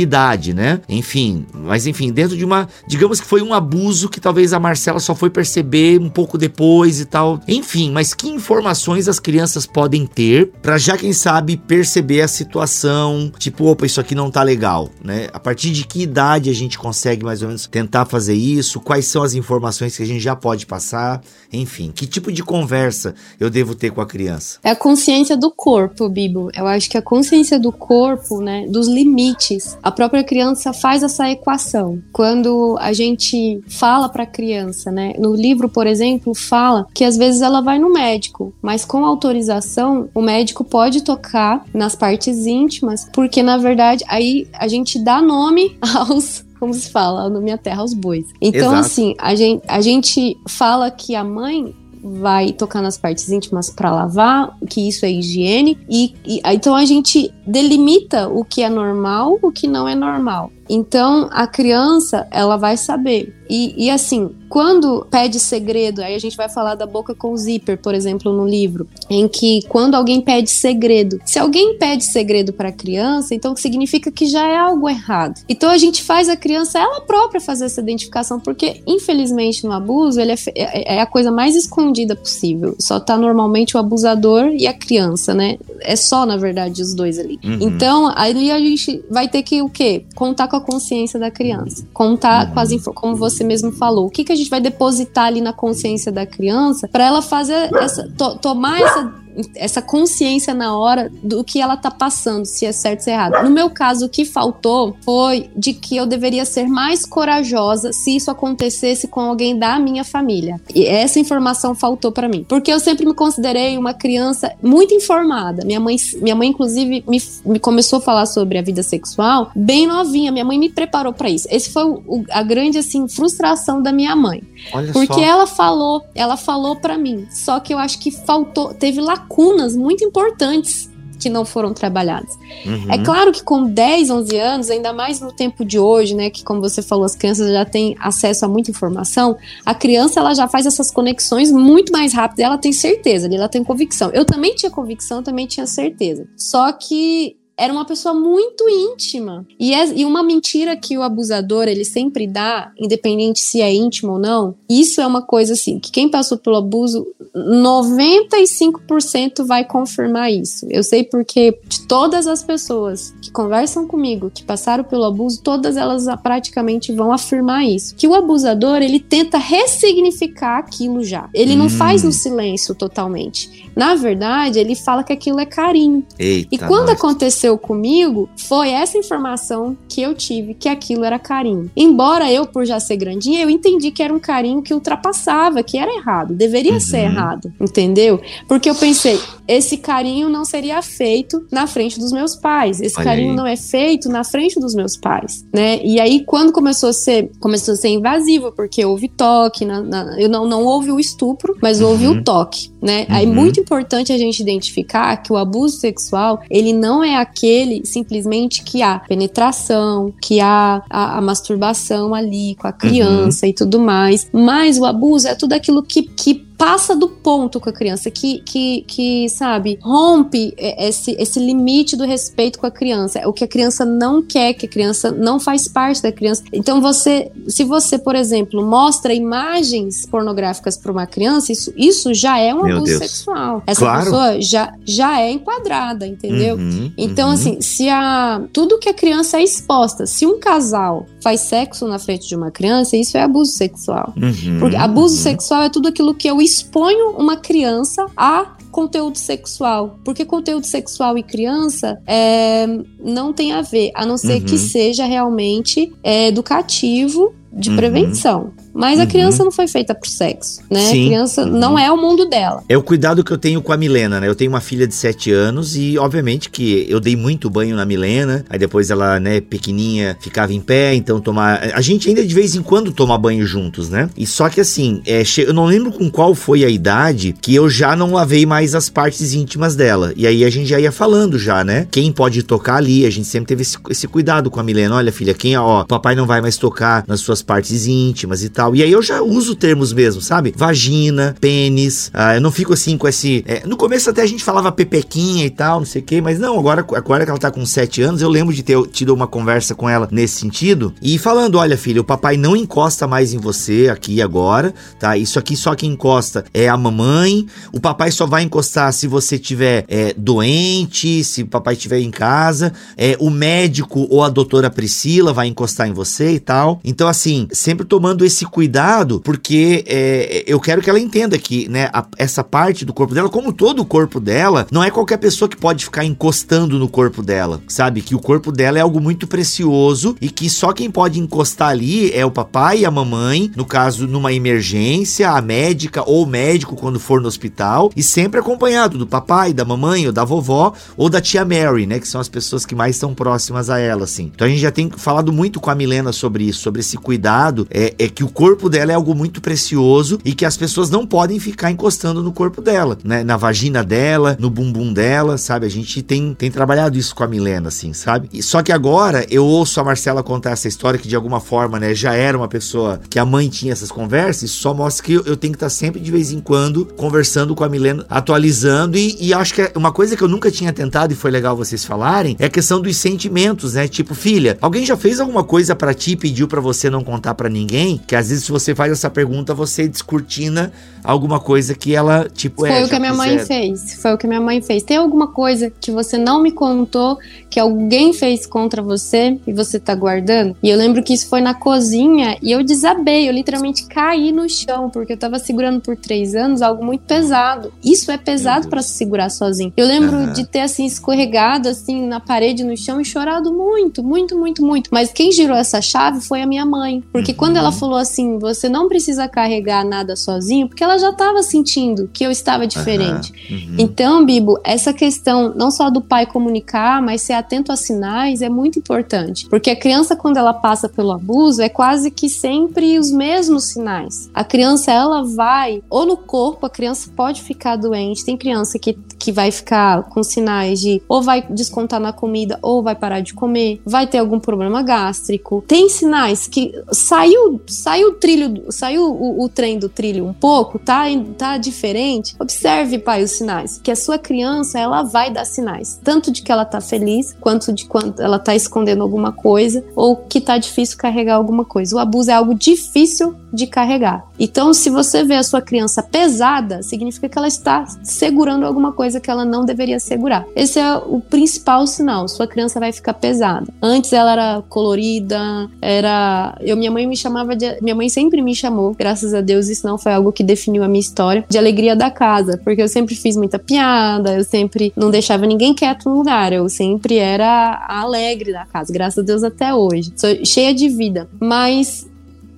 né? Enfim, mas enfim, dentro de uma, digamos que foi um abuso que talvez a Marcela só foi perceber um pouco depois e tal. Enfim, mas que informações as crianças podem ter para já quem sabe perceber a situação, tipo, opa, isso aqui não tá legal, né? A partir de que idade a gente consegue mais ou menos tentar fazer isso? Quais são as informações que a gente já pode passar? Enfim, que tipo de conversa eu devo ter com a criança? É a consciência do corpo, Bibo. Eu acho que a consciência do corpo, né, dos limites, a própria criança faz essa equação. Quando a gente fala para a criança, né, no livro, por exemplo, fala que às vezes ela vai no médico, mas com autorização, o médico pode tocar nas partes íntimas, porque na verdade aí a gente dá nome aos como se fala, no minha terra aos bois. Então, Exato. assim, a gente, a gente fala que a mãe vai tocar nas partes íntimas para lavar, que isso é higiene, e, e então a gente delimita o que é normal, o que não é normal. Então a criança ela vai saber. E, e assim, quando pede segredo, aí a gente vai falar da boca com zíper, por exemplo, no livro, em que quando alguém pede segredo, se alguém pede segredo para a criança, então significa que já é algo errado. Então a gente faz a criança ela própria fazer essa identificação, porque infelizmente no abuso ele é, é- é a coisa mais escondida possível. Só tá normalmente o abusador e a criança, né? É só na verdade os dois ali. Uhum. Então, ali a gente vai ter que o quê? Contar com a consciência da criança. Contar Uhum. com as como você mesmo falou. O que, que a gente vai depositar ali na consciência da criança para ela fazer essa to- tomar essa essa consciência na hora do que ela tá passando, se é certo ou se é errado. No meu caso, o que faltou foi de que eu deveria ser mais corajosa se isso acontecesse com alguém da minha família. E essa informação faltou para mim, porque eu sempre me considerei uma criança muito informada. Minha mãe, minha mãe inclusive me, me começou a falar sobre a vida sexual bem novinha. Minha mãe me preparou para isso. Esse foi o, a grande assim frustração da minha mãe. Olha porque só. ela falou, ela falou para mim. Só que eu acho que faltou, teve lacunas muito importantes que não foram trabalhadas. Uhum. É claro que com 10, 11 anos, ainda mais no tempo de hoje, né, que como você falou, as crianças já têm acesso a muita informação, a criança ela já faz essas conexões muito mais rápido, ela tem certeza, ela tem convicção. Eu também tinha convicção, também tinha certeza. Só que era uma pessoa muito íntima. E, é, e uma mentira que o abusador ele sempre dá, independente se é íntimo ou não, isso é uma coisa assim, que quem passou pelo abuso, 95% vai confirmar isso. Eu sei porque de todas as pessoas que conversam comigo, que passaram pelo abuso, todas elas praticamente vão afirmar isso. Que o abusador, ele tenta ressignificar aquilo já. Ele hum. não faz no silêncio totalmente. Na verdade, ele fala que aquilo é carinho. Eita, e quando nós. Aconteceu comigo, foi essa informação que eu tive, que aquilo era carinho. Embora eu, por já ser grandinha, eu entendi que era um carinho que ultrapassava, que era errado, deveria uhum. ser errado, entendeu? Porque eu pensei, esse carinho não seria feito na frente dos meus pais. Esse Olha carinho aí. não é feito na frente dos meus pais, né? E aí, quando começou a ser, começou a ser invasivo, porque houve toque, na, na, eu não, não houve o estupro, mas uhum. houve o toque, né? Uhum. Aí, muito importante a gente identificar que o abuso sexual, ele não é aquele simplesmente que há penetração, que há a, a masturbação ali com a criança uhum. e tudo mais, mas o abuso é tudo aquilo que, que passa do ponto com a criança, que, que, que sabe, rompe esse, esse limite do respeito com a criança. É o que a criança não quer, que a criança não faz parte da criança. Então, você, se você, por exemplo, mostra imagens pornográficas para uma criança, isso, isso já é um Meu abuso Deus. sexual. Essa claro. pessoa já, já é enquadrada, entendeu? Uhum, então, uhum. assim, se a tudo que a criança é exposta, se um casal faz sexo na frente de uma criança, isso é abuso sexual. Uhum, Porque abuso uhum. sexual é tudo aquilo que eu exponho uma criança a conteúdo sexual. Porque conteúdo sexual e criança é, não tem a ver, a não ser uhum. que seja realmente é, educativo de uhum. prevenção. Mas a uhum. criança não foi feita pro sexo, né? Sim. A criança uhum. não é o mundo dela. É o cuidado que eu tenho com a Milena, né? Eu tenho uma filha de 7 anos e, obviamente, que eu dei muito banho na Milena. Aí depois ela, né, pequenininha, ficava em pé, então tomar. A gente ainda de vez em quando toma banho juntos, né? E só que assim, é, che... eu não lembro com qual foi a idade que eu já não lavei mais as partes íntimas dela. E aí a gente já ia falando já, né? Quem pode tocar ali? A gente sempre teve esse, esse cuidado com a Milena. Olha, filha, quem, ó, papai não vai mais tocar nas suas partes íntimas e tal tal. E aí eu já uso termos mesmo, sabe? Vagina, pênis. Ah, eu não fico assim com esse. É, no começo até a gente falava pepequinha e tal, não sei o quê, mas não, agora, agora que ela tá com 7 anos, eu lembro de ter tido uma conversa com ela nesse sentido. E falando: olha, filha, o papai não encosta mais em você aqui agora, tá? Isso aqui só quem encosta é a mamãe. O papai só vai encostar se você tiver é, doente, se o papai estiver em casa. É, o médico ou a doutora Priscila vai encostar em você e tal. Então, assim, sempre tomando esse cuidado, porque é, eu quero que ela entenda que, né, a, essa parte do corpo dela, como todo o corpo dela, não é qualquer pessoa que pode ficar encostando no corpo dela, sabe? Que o corpo dela é algo muito precioso e que só quem pode encostar ali é o papai e a mamãe, no caso, numa emergência, a médica ou o médico quando for no hospital, e sempre acompanhado do papai, da mamãe, ou da vovó, ou da tia Mary, né? Que são as pessoas que mais estão próximas a ela, assim. Então a gente já tem falado muito com a Milena sobre isso, sobre esse cuidado, é, é que o corpo corpo dela é algo muito precioso e que as pessoas não podem ficar encostando no corpo dela, né? Na vagina dela, no bumbum dela, sabe? A gente tem, tem trabalhado isso com a Milena, assim, sabe? E, só que agora eu ouço a Marcela contar essa história que de alguma forma, né, já era uma pessoa que a mãe tinha essas conversas, só mostra que eu, eu tenho que estar sempre de vez em quando conversando com a Milena, atualizando e, e acho que é uma coisa que eu nunca tinha tentado e foi legal vocês falarem é a questão dos sentimentos, né? Tipo, filha, alguém já fez alguma coisa para ti e pediu para você não contar para ninguém? Que às vezes, se você faz essa pergunta, você descortina alguma coisa que ela, tipo, Foi é. o que a minha mãe fez. Foi o que a minha mãe fez. Tem alguma coisa que você não me contou, que alguém fez contra você e você tá guardando? E eu lembro que isso foi na cozinha e eu desabei, eu literalmente caí no chão, porque eu tava segurando por três anos algo muito pesado. Isso é pesado para se segurar sozinho. Eu lembro Aham. de ter assim escorregado assim na parede, no chão e chorado muito, muito, muito, muito. Mas quem girou essa chave foi a minha mãe, porque Uhum. quando ela falou assim, você não precisa carregar nada sozinho, porque ela já tava sentindo que eu estava diferente. Uhum. Então, Bibo, essa questão não só do pai comunicar, mas ser atento a sinais é muito importante. Porque a criança, quando ela passa pelo abuso, é quase que sempre os mesmos sinais. A criança, ela vai, ou no corpo, a criança pode ficar doente. Tem criança que, que vai ficar com sinais de ou vai descontar na comida, ou vai parar de comer, vai ter algum problema gástrico. Tem sinais que saiu, saiu o trilho, saiu o, o trem do trilho um pouco, tá, tá diferente. Observe, pai, os sinais. Que a sua criança, ela vai dar sinais. Tanto de que ela tá feliz, quanto de quanto ela tá escondendo alguma coisa, ou que tá difícil carregar alguma coisa. O abuso é algo difícil de carregar. Então, se você vê a sua criança pesada, significa que ela está segurando alguma coisa que ela não deveria segurar. Esse é o principal sinal. Sua criança vai ficar pesada. Antes ela era colorida, era. Eu, minha mãe me chamava de. Minha mãe sempre me chamou, graças a Deus, isso não foi algo que definiu a minha história, de alegria da casa. Porque eu sempre fiz muita piada, eu sempre não deixava ninguém quieto no lugar. Eu sempre era alegre da casa, graças a Deus até hoje. Sou cheia de vida. Mas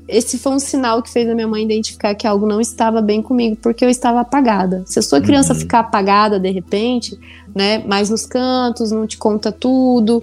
esse foi um sinal que fez a minha mãe identificar que algo não estava bem comigo, porque eu estava apagada. Se a sua criança Uhum. ficar apagada de repente, né, mais nos cantos, não te conta tudo,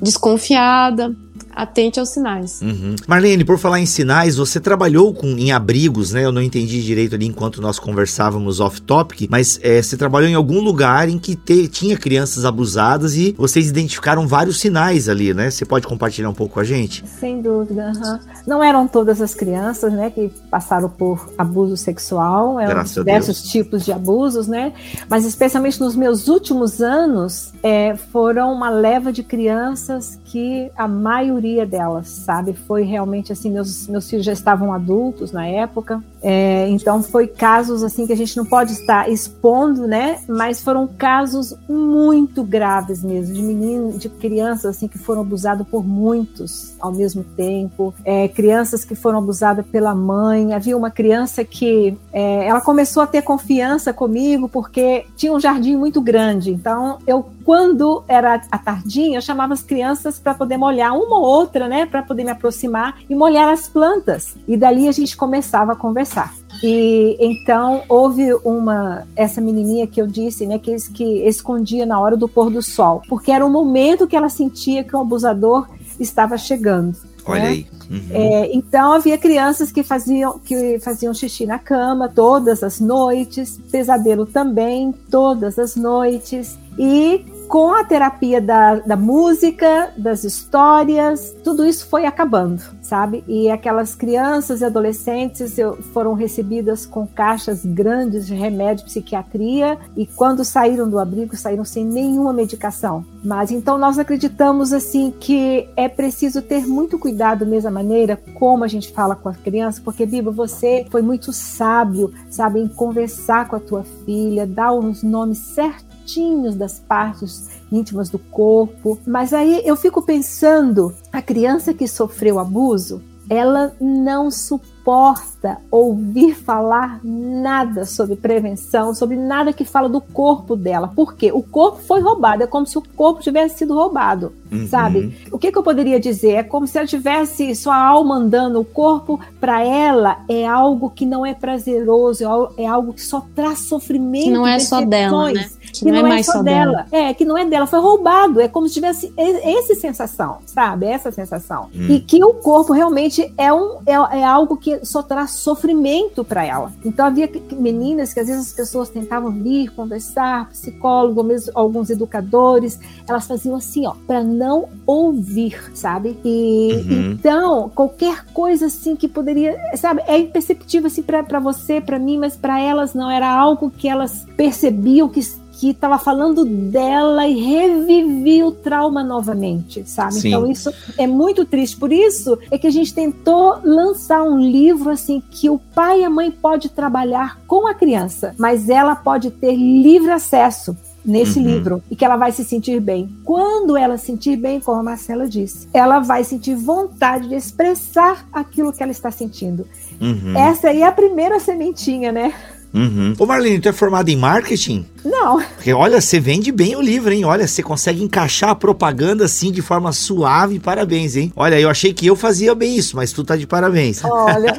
desconfiada, atente aos sinais. Uhum. Marlene, por falar em sinais, você trabalhou com, em abrigos, né? Eu não entendi direito ali enquanto nós conversávamos off-topic, mas é, você trabalhou em algum lugar em que te- tinha crianças abusadas e vocês identificaram vários sinais ali, né? Você pode compartilhar um pouco com a gente? Sem dúvida. aham. Não eram todas as crianças, né, que passaram por abuso sexual, eram Graças diversos tipos de abusos, né? Mas especialmente nos meus últimos anos, é, foram uma leva de crianças que a maioria delas, sabe, foi realmente assim. Meus meus filhos já estavam adultos na época, é, então foi casos assim que a gente não pode estar expondo, né? Mas foram casos muito graves mesmo de meninos, de crianças assim que foram abusados por muitos ao mesmo tempo, é, crianças que foram abusadas pela mãe. Havia uma criança que é, ela começou a ter confiança comigo porque tinha um jardim muito grande. Então eu quando era a tardinha, eu chamava as crianças para poder molhar uma ou outra, né, para poder me aproximar e molhar as plantas. E dali a gente começava a conversar. E então houve uma essa menininha que eu disse, né, que, que escondia na hora do pôr do sol, porque era o momento que ela sentia que o abusador estava chegando. Olha né? aí. Uhum. É, então havia crianças que faziam que faziam xixi na cama todas as noites, pesadelo também todas as noites e com a terapia da, da música, das histórias, tudo isso foi acabando, sabe? E aquelas crianças e adolescentes foram recebidas com caixas grandes de remédio de psiquiatria e quando saíram do abrigo saíram sem nenhuma medicação. Mas então nós acreditamos assim que é preciso ter muito cuidado da mesma maneira como a gente fala com a criança, porque Biba, você foi muito sábio, sabe, em conversar com a tua filha, dar os nomes certos certinhos das partes íntimas do corpo. Mas aí eu fico pensando, a criança que sofreu abuso, ela não suporta ouvir falar nada sobre prevenção, sobre nada que fala do corpo dela. Por quê? O corpo foi roubado, é como se o corpo tivesse sido roubado, Uhum. sabe? O que, que eu poderia dizer? É como se ela tivesse sua alma andando, o corpo para ela é algo que não é prazeroso, é é algo que só traz sofrimento, não é só dela, né? Que, não, é mais só dela. É, que não é dela, foi roubado. É como se tivesse essa sensação, sabe? Essa sensação. Hum. E que o corpo realmente é, um, é, é algo que só traz sofrimento para ela. Então havia meninas que às vezes as pessoas tentavam vir conversar, psicólogo, ou mesmo alguns educadores, elas faziam assim, ó, para não ouvir, sabe? E Uhum. então, qualquer coisa assim que poderia, sabe, é imperceptível assim para você, para mim, mas para elas não era algo que elas percebiam que que estava falando dela e revivia o trauma novamente, sabe? Sim. Então isso é muito triste. Por isso é que a gente tentou lançar um livro assim que o pai e a mãe pode trabalhar com a criança, mas ela pode ter livre acesso nesse Uhum. livro e que ela vai se sentir bem. Quando ela se sentir bem, como a Marcela disse, ela vai sentir vontade de expressar aquilo que ela está sentindo. Uhum, Essa aí é a primeira sementinha, né? uhum. Ô Marlene, tu é formada em marketing? Não, Porque olha, você vende bem o livro, hein? Olha, você consegue encaixar a propaganda assim de forma suave. Parabéns, hein? Olha, eu achei que eu fazia bem isso, mas tu tá de parabéns. olha.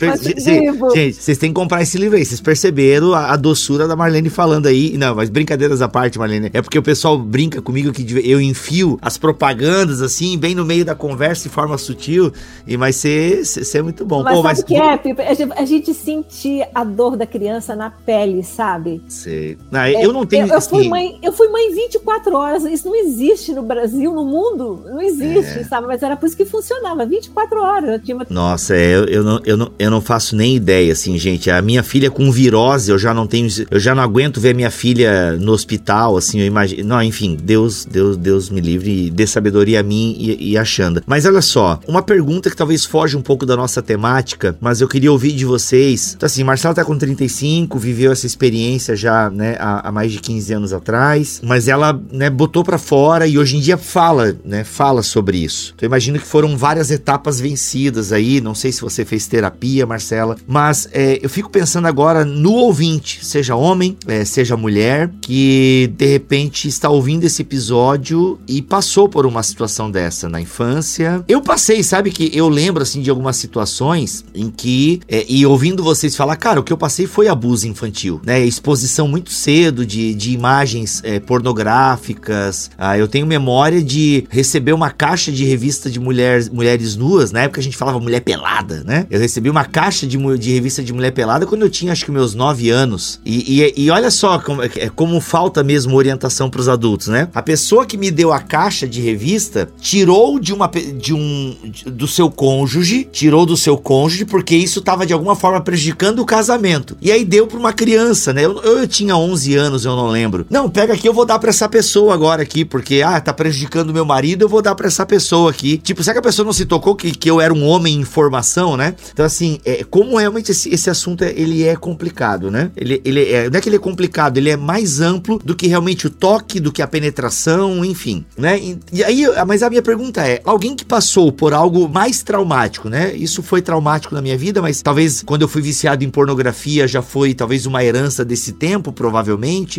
Mas, Gente, vocês têm que comprar esse livro aí. Vocês perceberam a, a doçura da Marlene falando aí. Não, mas brincadeiras à parte, Marlene. É porque o pessoal brinca comigo que eu enfio as propagandas assim, bem no meio da conversa de forma sutil. E mas você é muito bom. Mas Pô, sabe o que é, Pipa? A gente- A gente sentir a dor da criança na pele, sabe? Sei. Não, eu não tenho. Eu, eu fui mãe, eu fui mãe 24 horas. Isso não existe no Brasil, no mundo. Não existe, É. sabe? Mas era por isso que funcionava. 24 horas. Eu tinha uma Nossa, é, eu, eu, não, eu, não, eu não faço nem ideia, assim, gente. A minha filha com virose, eu já não tenho. Eu já não aguento ver minha filha no hospital, assim, eu imagino. Não, enfim, Deus, Deus, Deus me livre e dê sabedoria a mim e, e a Xanda. Mas olha só, uma pergunta que talvez foge um pouco da nossa temática, mas eu queria ouvir de vocês. Então, assim, Marcela tá com 35, viveu essa experiência já, né, há, há mais de 15 anos atrás, mas ela, né, botou pra fora e hoje em dia fala, né, fala sobre isso. Então, eu imagino que foram várias etapas vencidas aí, não sei se você fez terapia, Marcela, mas é, eu fico pensando agora no ouvinte, seja homem, é, seja mulher, que de repente está ouvindo esse episódio e passou por uma situação dessa na infância. Eu passei, sabe que eu lembro assim de algumas situações em que é, e ouvindo vocês falar, cara, o que eu passei foi abuso infantil, né? Exposição muito cedo de, de imagens é, pornográficas. Ah, eu tenho memória de receber uma caixa de revista de mulheres, mulheres nuas. Na época a gente falava mulher pelada, né? Eu recebi uma caixa de, de revista de mulher pelada quando eu tinha acho que meus 9 anos. E, e, e olha só como, é como falta mesmo orientação pros adultos, né? A pessoa que me deu a caixa de revista tirou de uma de um do seu cônjuge, tirou do seu cônjuge porque isso tava de alguma forma prejudicando o casamento. E aí deu pra uma criança, né? Eu, eu, eu tinha 11 anos, eu não lembro. Não, pega aqui, eu vou dar pra essa pessoa agora aqui, porque ah, tá prejudicando meu marido, eu vou dar pra essa pessoa aqui. Tipo, será que a pessoa não se tocou que, que eu era um homem em formação, né? Então assim, é, como realmente esse, esse assunto é- ele é complicado, né? Ele, ele é, não é que ele é complicado, ele é mais amplo do que realmente o toque, do que a penetração, enfim, né? E, e aí, mas a minha pergunta é, alguém que passou por algo mais traumático, né? Isso foi traumático na minha vida, mas talvez quando eu fui viciado em pornografia já foi talvez uma herança desse tempo, provavelmente,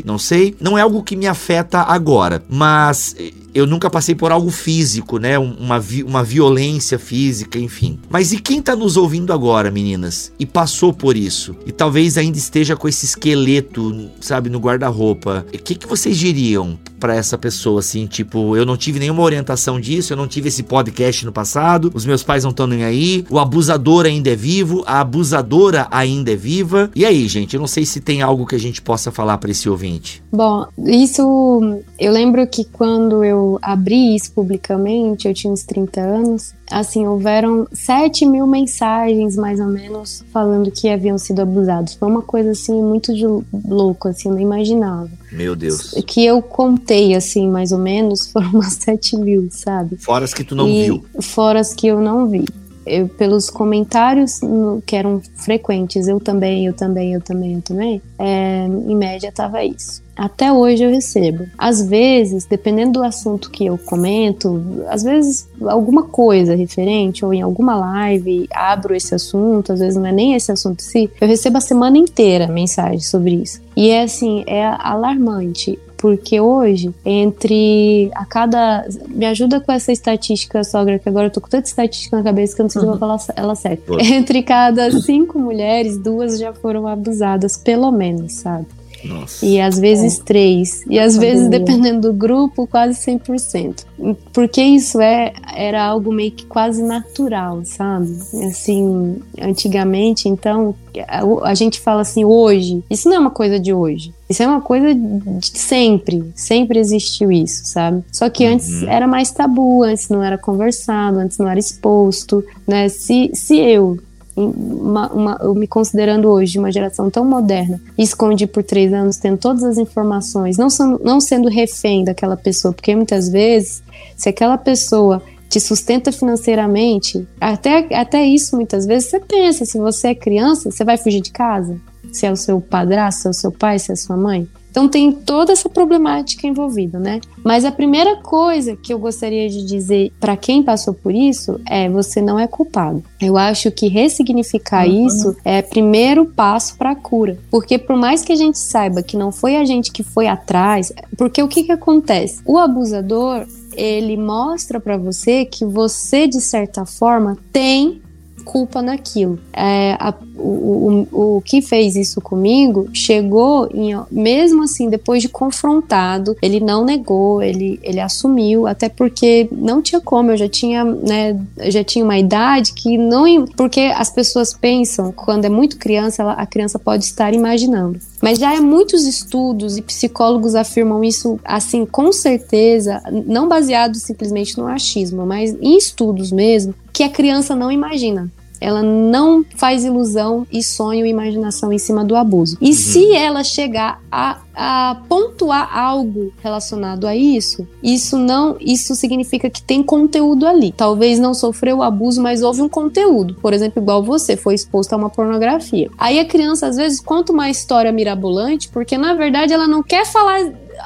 não sei. Não é algo que me afeta agora, mas eh, eu nunca passei por algo físico, né? Um- Uma, vi- uma violência física, enfim. Mas e quem tá nos ouvindo agora, meninas? E passou por isso? E talvez ainda esteja com esse esqueleto, sabe, no guarda-roupa. O que, que vocês diriam pra essa pessoa, assim? Tipo, eu não tive nenhuma orientação disso, eu não tive esse podcast no passado, os meus pais não estão nem aí, o abusador ainda é vivo, a abusadora ainda é viva. E aí, gente, eu não sei se tem algo que a gente possa falar pra esse ouvinte. Bom, isso eu lembro que quando eu abri isso publicamente, eu tinha uns 30 anos, assim, houveram 7 mil mensagens, mais ou menos, falando que haviam sido abusados. Foi uma coisa assim muito de louco, assim, eu não imaginava. Meu Deus. Que eu contei, assim, mais ou menos, foram umas 7 mil, sabe? Fora as que tu não e viu. Fora as que eu não vi. Eu, pelos comentários no- que eram frequentes, eu também, eu também, eu também, eu também, é, em média tava isso. Até hoje eu recebo. Às vezes, dependendo do assunto que eu comento, às vezes alguma coisa referente, ou em alguma live, abro esse assunto, às vezes não é nem esse assunto em si, eu recebo a semana inteira mensagem sobre isso. E é assim, é alarmante porque hoje, entre a cada. Me ajuda com essa estatística, sogra, que agora eu tô com tanta estatística na cabeça que eu não sei se eu vou falar ela certa. Entre cada cinco mulheres, duas já foram abusadas, pelo menos, sabe? Nossa. E às vezes três. E às vezes, Pandemia. dependendo do grupo, quase 100%. Porque isso é, era algo meio que quase natural, sabe? Assim, antigamente, então, a, a gente fala assim, hoje. Isso não é uma coisa de hoje. Isso é uma coisa de sempre. Sempre existiu isso, sabe? Só que antes Uhum. era mais tabu, antes não era conversado, antes não era exposto, né? Se, se eu uma, uma, eu me considerando hoje uma geração tão moderna, esconde por três anos, tendo todas as informações, não sendo, não sendo refém daquela pessoa, porque muitas vezes, se aquela pessoa te sustenta financeiramente, até, até isso muitas vezes você pensa, se você é criança, você vai fugir de casa? Se é o seu padrasto, se é o seu pai, se é a sua mãe? Então tem toda essa problemática envolvida, né? Mas a primeira coisa que eu gostaria de dizer para quem passou por isso é você não é culpado. Eu acho que ressignificar uhum. isso é o primeiro passo para a cura, porque por mais que a gente saiba que não foi a gente que foi atrás, porque o que que acontece? O abusador ele mostra para você que você de certa forma tem culpa naquilo. É, a, o, o, o que fez isso comigo chegou, em, mesmo assim, depois de confrontado, ele não negou, ele, ele assumiu, até porque não tinha como, eu já tinha, né, já tinha uma idade que não. Porque as pessoas pensam, quando é muito criança, ela, a criança pode estar imaginando. Mas já há muitos estudos e psicólogos afirmam isso, assim, com certeza, não baseado simplesmente no achismo, mas em estudos mesmo, que a criança não imagina. Ela não faz ilusão e sonho e imaginação em cima do abuso. E uhum. se ela chegar a, a pontuar algo relacionado a isso, isso não, isso significa que tem conteúdo ali. Talvez não sofreu o abuso, mas houve um conteúdo. Por exemplo, igual você foi exposto a uma pornografia. Aí a criança às vezes conta uma história mirabolante, porque na verdade ela não quer falar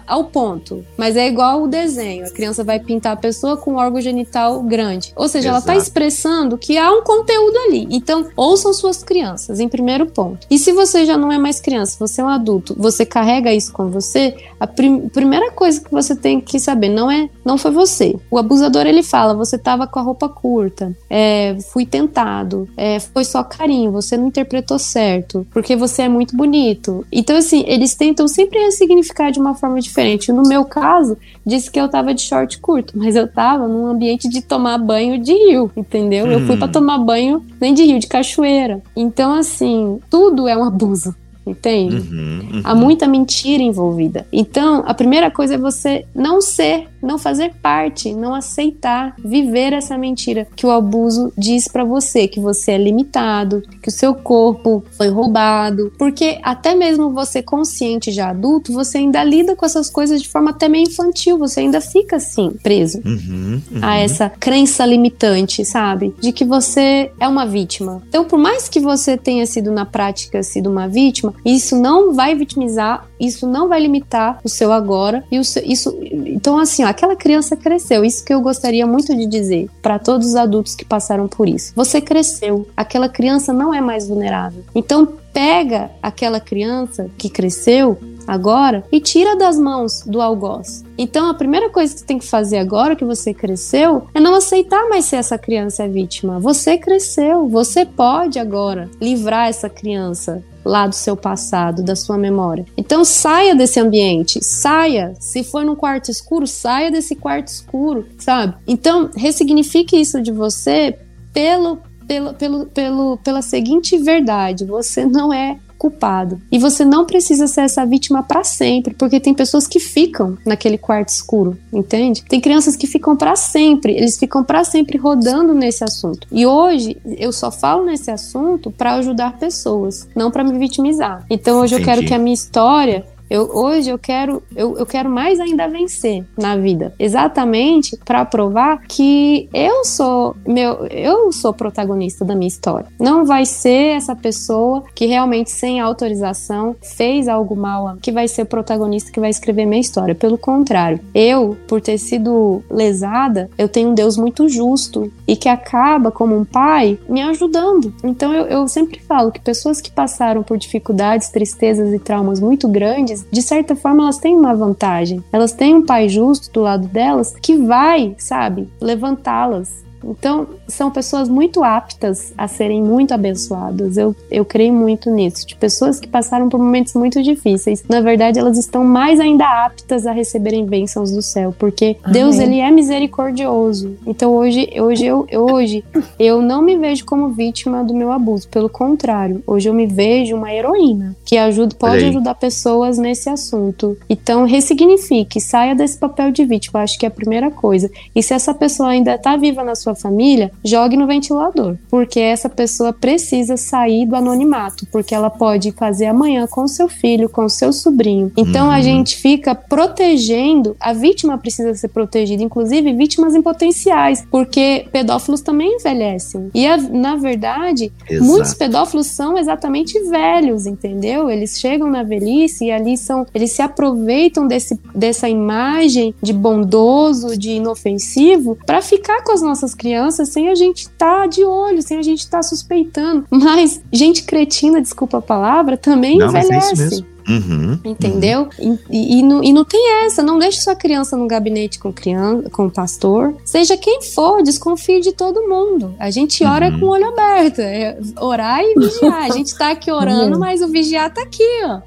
ao ponto. Mas é igual o desenho. A criança vai pintar a pessoa com um órgão genital grande. Ou seja, Exato. ela está expressando que há um conteúdo ali. Então, ouçam suas crianças, em primeiro ponto. E se você já não é mais criança, você é um adulto, você carrega isso com você, a prim primeira coisa que você tem que saber não é, não foi você. O abusador ele fala, você estava com a roupa curta, é, fui tentado, é, foi só carinho, você não interpretou certo, porque você é muito bonito. Então, assim, eles tentam sempre ressignificar de uma forma diferente. No meu caso, disse que eu tava de short curto, mas eu tava num ambiente de tomar banho de rio, entendeu? Hum. Eu fui para hum. tomar banho nem de rio, de cachoeira. Então, assim, tudo é um abuso entende? Uhum, uhum. Há muita mentira envolvida. Então, a primeira coisa é você não ser, não fazer parte, não aceitar, viver essa mentira que o abuso diz para você, que você é limitado, que o seu corpo foi roubado, porque até mesmo você consciente já adulto, você ainda lida com essas coisas de forma até meio infantil, você ainda fica assim, preso uhum, a essa crença limitante, sabe? De que você é uma vítima. Então, por mais que você tenha sido na prática sido uma vítima, isso não vai vitimizar, isso não vai limitar o seu agora e o seu, isso. Então assim, ó, aquela criança cresceu. Isso que eu gostaria muito de dizer para todos os adultos que passaram por isso. Você cresceu. Aquela criança não é mais vulnerável. Então pega aquela criança que cresceu agora e tira das mãos do algoz. Então a primeira coisa que você tem que fazer agora que você cresceu é não aceitar mais ser essa criança vítima. Você cresceu, você pode agora livrar essa criança lá do seu passado, da sua memória. Então saia desse ambiente, saia. Se for num quarto escuro, saia desse quarto escuro, sabe? Então ressignifique isso de você pelo, pelo, pelo, pelo, pela seguinte verdade: você não é culpado. E você não precisa ser essa vítima para sempre, porque tem pessoas que ficam naquele quarto escuro, entende? Tem crianças que ficam para sempre, eles ficam para sempre rodando nesse assunto. E hoje eu só falo nesse assunto para ajudar pessoas, não para me vitimizar. Então hoje Entendi. eu quero que a minha história eu, hoje eu quero, eu, eu quero mais ainda vencer na vida, exatamente para provar que eu sou meu, eu sou protagonista da minha história. Não vai ser essa pessoa que realmente sem autorização fez algo mal que vai ser o protagonista que vai escrever minha história. Pelo contrário, eu, por ter sido lesada, eu tenho um Deus muito justo e que acaba como um pai me ajudando. Então eu, eu sempre falo que pessoas que passaram por dificuldades, tristezas e traumas muito grandes de certa forma, elas têm uma vantagem. Elas têm um pai justo do lado delas que vai, sabe, levantá-las então, são pessoas muito aptas a serem muito abençoadas. Eu, eu creio muito nisso. De pessoas que passaram por momentos muito difíceis. Na verdade, elas estão mais ainda aptas a receberem bênçãos do céu, porque Amém. Deus ele é misericordioso. Então, hoje, hoje, eu, hoje, eu não me vejo como vítima do meu abuso. Pelo contrário, hoje eu me vejo uma heroína que ajuda, pode ajudar pessoas nesse assunto. Então, ressignifique, saia desse papel de vítima. Acho que é a primeira coisa. E se essa pessoa ainda está viva na sua sua família, jogue no ventilador, porque essa pessoa precisa sair do anonimato, porque ela pode fazer amanhã com seu filho, com seu sobrinho. Então uhum. a gente fica protegendo, a vítima precisa ser protegida, inclusive vítimas em potenciais, porque pedófilos também envelhecem. E a, na verdade, Exato. muitos pedófilos são exatamente velhos, entendeu? Eles chegam na velhice e ali são, eles se aproveitam desse, dessa imagem de bondoso, de inofensivo, para ficar com as nossas crianças sem a gente estar tá de olho, sem a gente estar tá suspeitando. Mas gente cretina, desculpa a palavra, também Não, é envelhece. Uhum, entendeu? Uhum. E, e, não, e, não, tem essa. Não deixe sua criança no gabinete com criança, com o pastor. Seja quem for, desconfie de todo mundo. A gente ora uhum. com o olho aberto. É orar e vigiar. A gente tá aqui orando, uhum. mas o vigiar tá aqui, ó.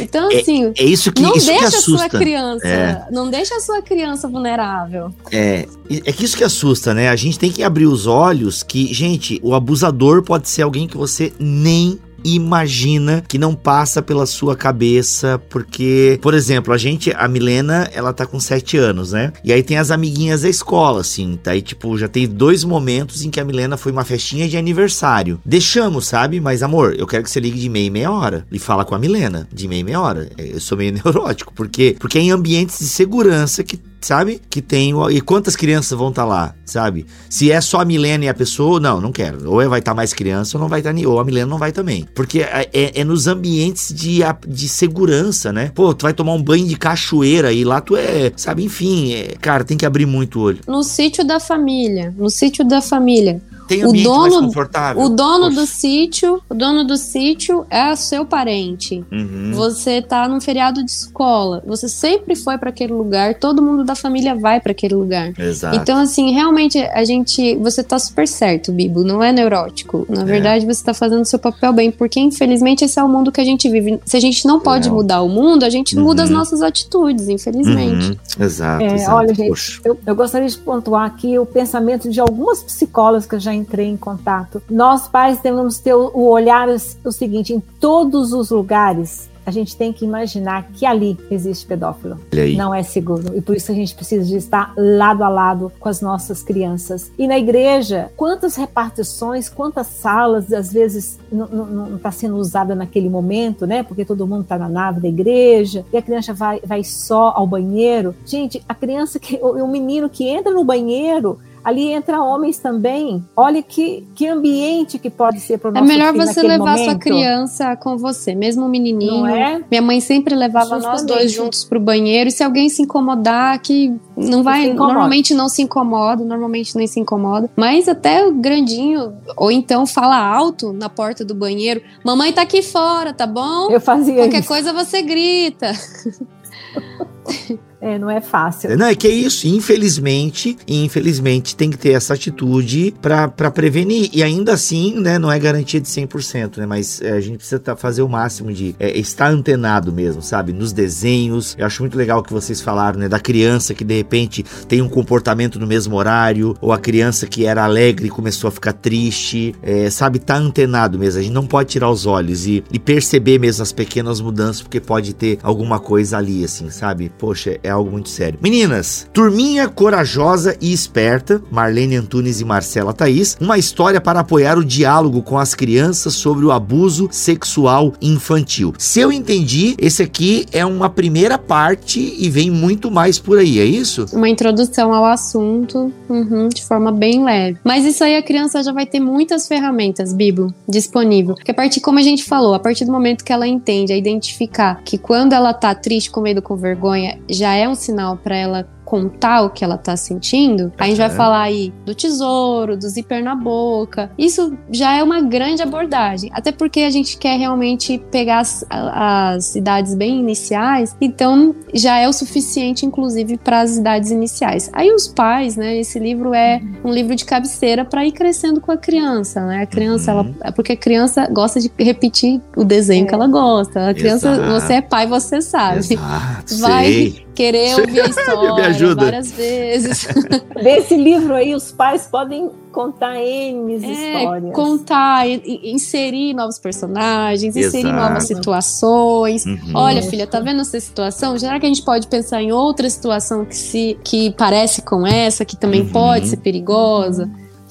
Então, é, assim, é, é isso que, não isso deixa que a sua criança. É. Não deixa a sua criança vulnerável. É, é que isso que assusta, né? A gente tem que abrir os olhos que, gente, o abusador pode ser alguém que você nem imagina que não passa pela sua cabeça, porque, por exemplo, a gente, a Milena, ela tá com 7 anos, né? E aí tem as amiguinhas da escola, assim, tá? aí, tipo, já teve dois momentos em que a Milena foi uma festinha de aniversário. Deixamos, sabe? Mas, amor, eu quero que você ligue de meia e meia hora e fala com a Milena, de meia e meia hora. Eu sou meio neurótico, porque, porque é em ambientes de segurança que sabe? Que tem. E quantas crianças vão estar tá lá, sabe? Se é só a Milena e a pessoa, não, não quero. Ou vai estar tá mais criança ou não vai estar. Tá, ou a Milena não vai também. Porque é, é, é, nos ambientes de, de segurança, né? Pô, tu vai tomar um banho de cachoeira e lá tu é. Sabe? Enfim, é, cara, tem que abrir muito o olho. No sítio da família. No sítio da família tem o dono, mais confortável. O dono Poxa. do sítio, o dono do sítio é seu parente. Uhum. Você tá num feriado de escola, você sempre foi para aquele lugar, todo mundo da família vai para aquele lugar. Exato. Então assim, realmente a gente, você tá super certo, Bibo, não é neurótico. Na é. verdade, você tá fazendo seu papel bem, porque infelizmente esse é o mundo que a gente vive. Se a gente não pode mudar o mundo, a gente uhum. muda as nossas atitudes, infelizmente. Uhum. Exato, é, exato. Olha, gente, eu, eu gostaria de pontuar aqui o pensamento de algumas psicólogas que eu já entrei em contato. Nós pais devemos ter o olhar o seguinte: em todos os lugares a gente tem que imaginar que ali existe pedófilo. Não é seguro. E por isso a gente precisa de estar lado a lado com as nossas crianças. E na igreja, quantas repartições, quantas salas, às vezes, não está sendo usada naquele momento, né? Porque todo mundo está na nave da igreja e a criança vai, vai só ao banheiro. Gente, a criança, que, o, o menino que entra no banheiro, ali entra homens também. Olha que, que ambiente que pode ser para o É melhor você levar momento. sua criança com você, mesmo o menininho. Não é? Minha mãe sempre levava Justamente. nós dois juntos pro banheiro. E se alguém se incomodar, que não vai, normalmente não se incomoda, normalmente nem se incomoda. Mas até o grandinho, ou então fala alto na porta do banheiro: Mamãe tá aqui fora, tá bom? Eu fazia Qualquer isso. coisa você grita. É, não é fácil. Não, é que é isso. Infelizmente, infelizmente tem que ter essa atitude para prevenir. E ainda assim, né, não é garantia de 100%, né? Mas é, a gente precisa tá, fazer o máximo de é, estar antenado mesmo, sabe? Nos desenhos. Eu acho muito legal o que vocês falaram, né? Da criança que de repente tem um comportamento no mesmo horário, ou a criança que era alegre e começou a ficar triste, é, sabe? Tá antenado mesmo. A gente não pode tirar os olhos e, e perceber mesmo as pequenas mudanças, porque pode ter alguma coisa ali, assim, sabe? Poxa, é algo muito sério. Meninas, turminha corajosa e esperta, Marlene Antunes e Marcela Thaís, uma história para apoiar o diálogo com as crianças sobre o abuso sexual infantil. Se eu entendi, esse aqui é uma primeira parte e vem muito mais por aí, é isso? Uma introdução ao assunto, uhum, de forma bem leve. Mas isso aí a criança já vai ter muitas ferramentas, Bibo, disponível. Porque a partir, como a gente falou, a partir do momento que ela entende a identificar que quando ela tá triste, com medo, com vergonha, já é um sinal para ela contar o que ela tá sentindo, a gente vai falar aí do tesouro, do zíper na boca. Isso já é uma grande abordagem. Até porque a gente quer realmente pegar as, as idades bem iniciais, então já é o suficiente, inclusive, para as idades iniciais. Aí os pais, né? Esse livro é um livro de cabeceira para ir crescendo com a criança, né? A criança, uhum. ela, porque a criança gosta de repetir o desenho é. que ela gosta. A criança, Exato. você é pai, você sabe. Exato, vai sei. Querer ouvir a história ajuda. várias vezes. Desse livro aí, os pais podem contar N é, histórias. Contar, inserir novos personagens, Exato. inserir novas situações. Uhum. Olha, filha, tá vendo essa situação? Será que a gente pode pensar em outra situação que se que parece com essa, que também uhum. pode ser perigosa?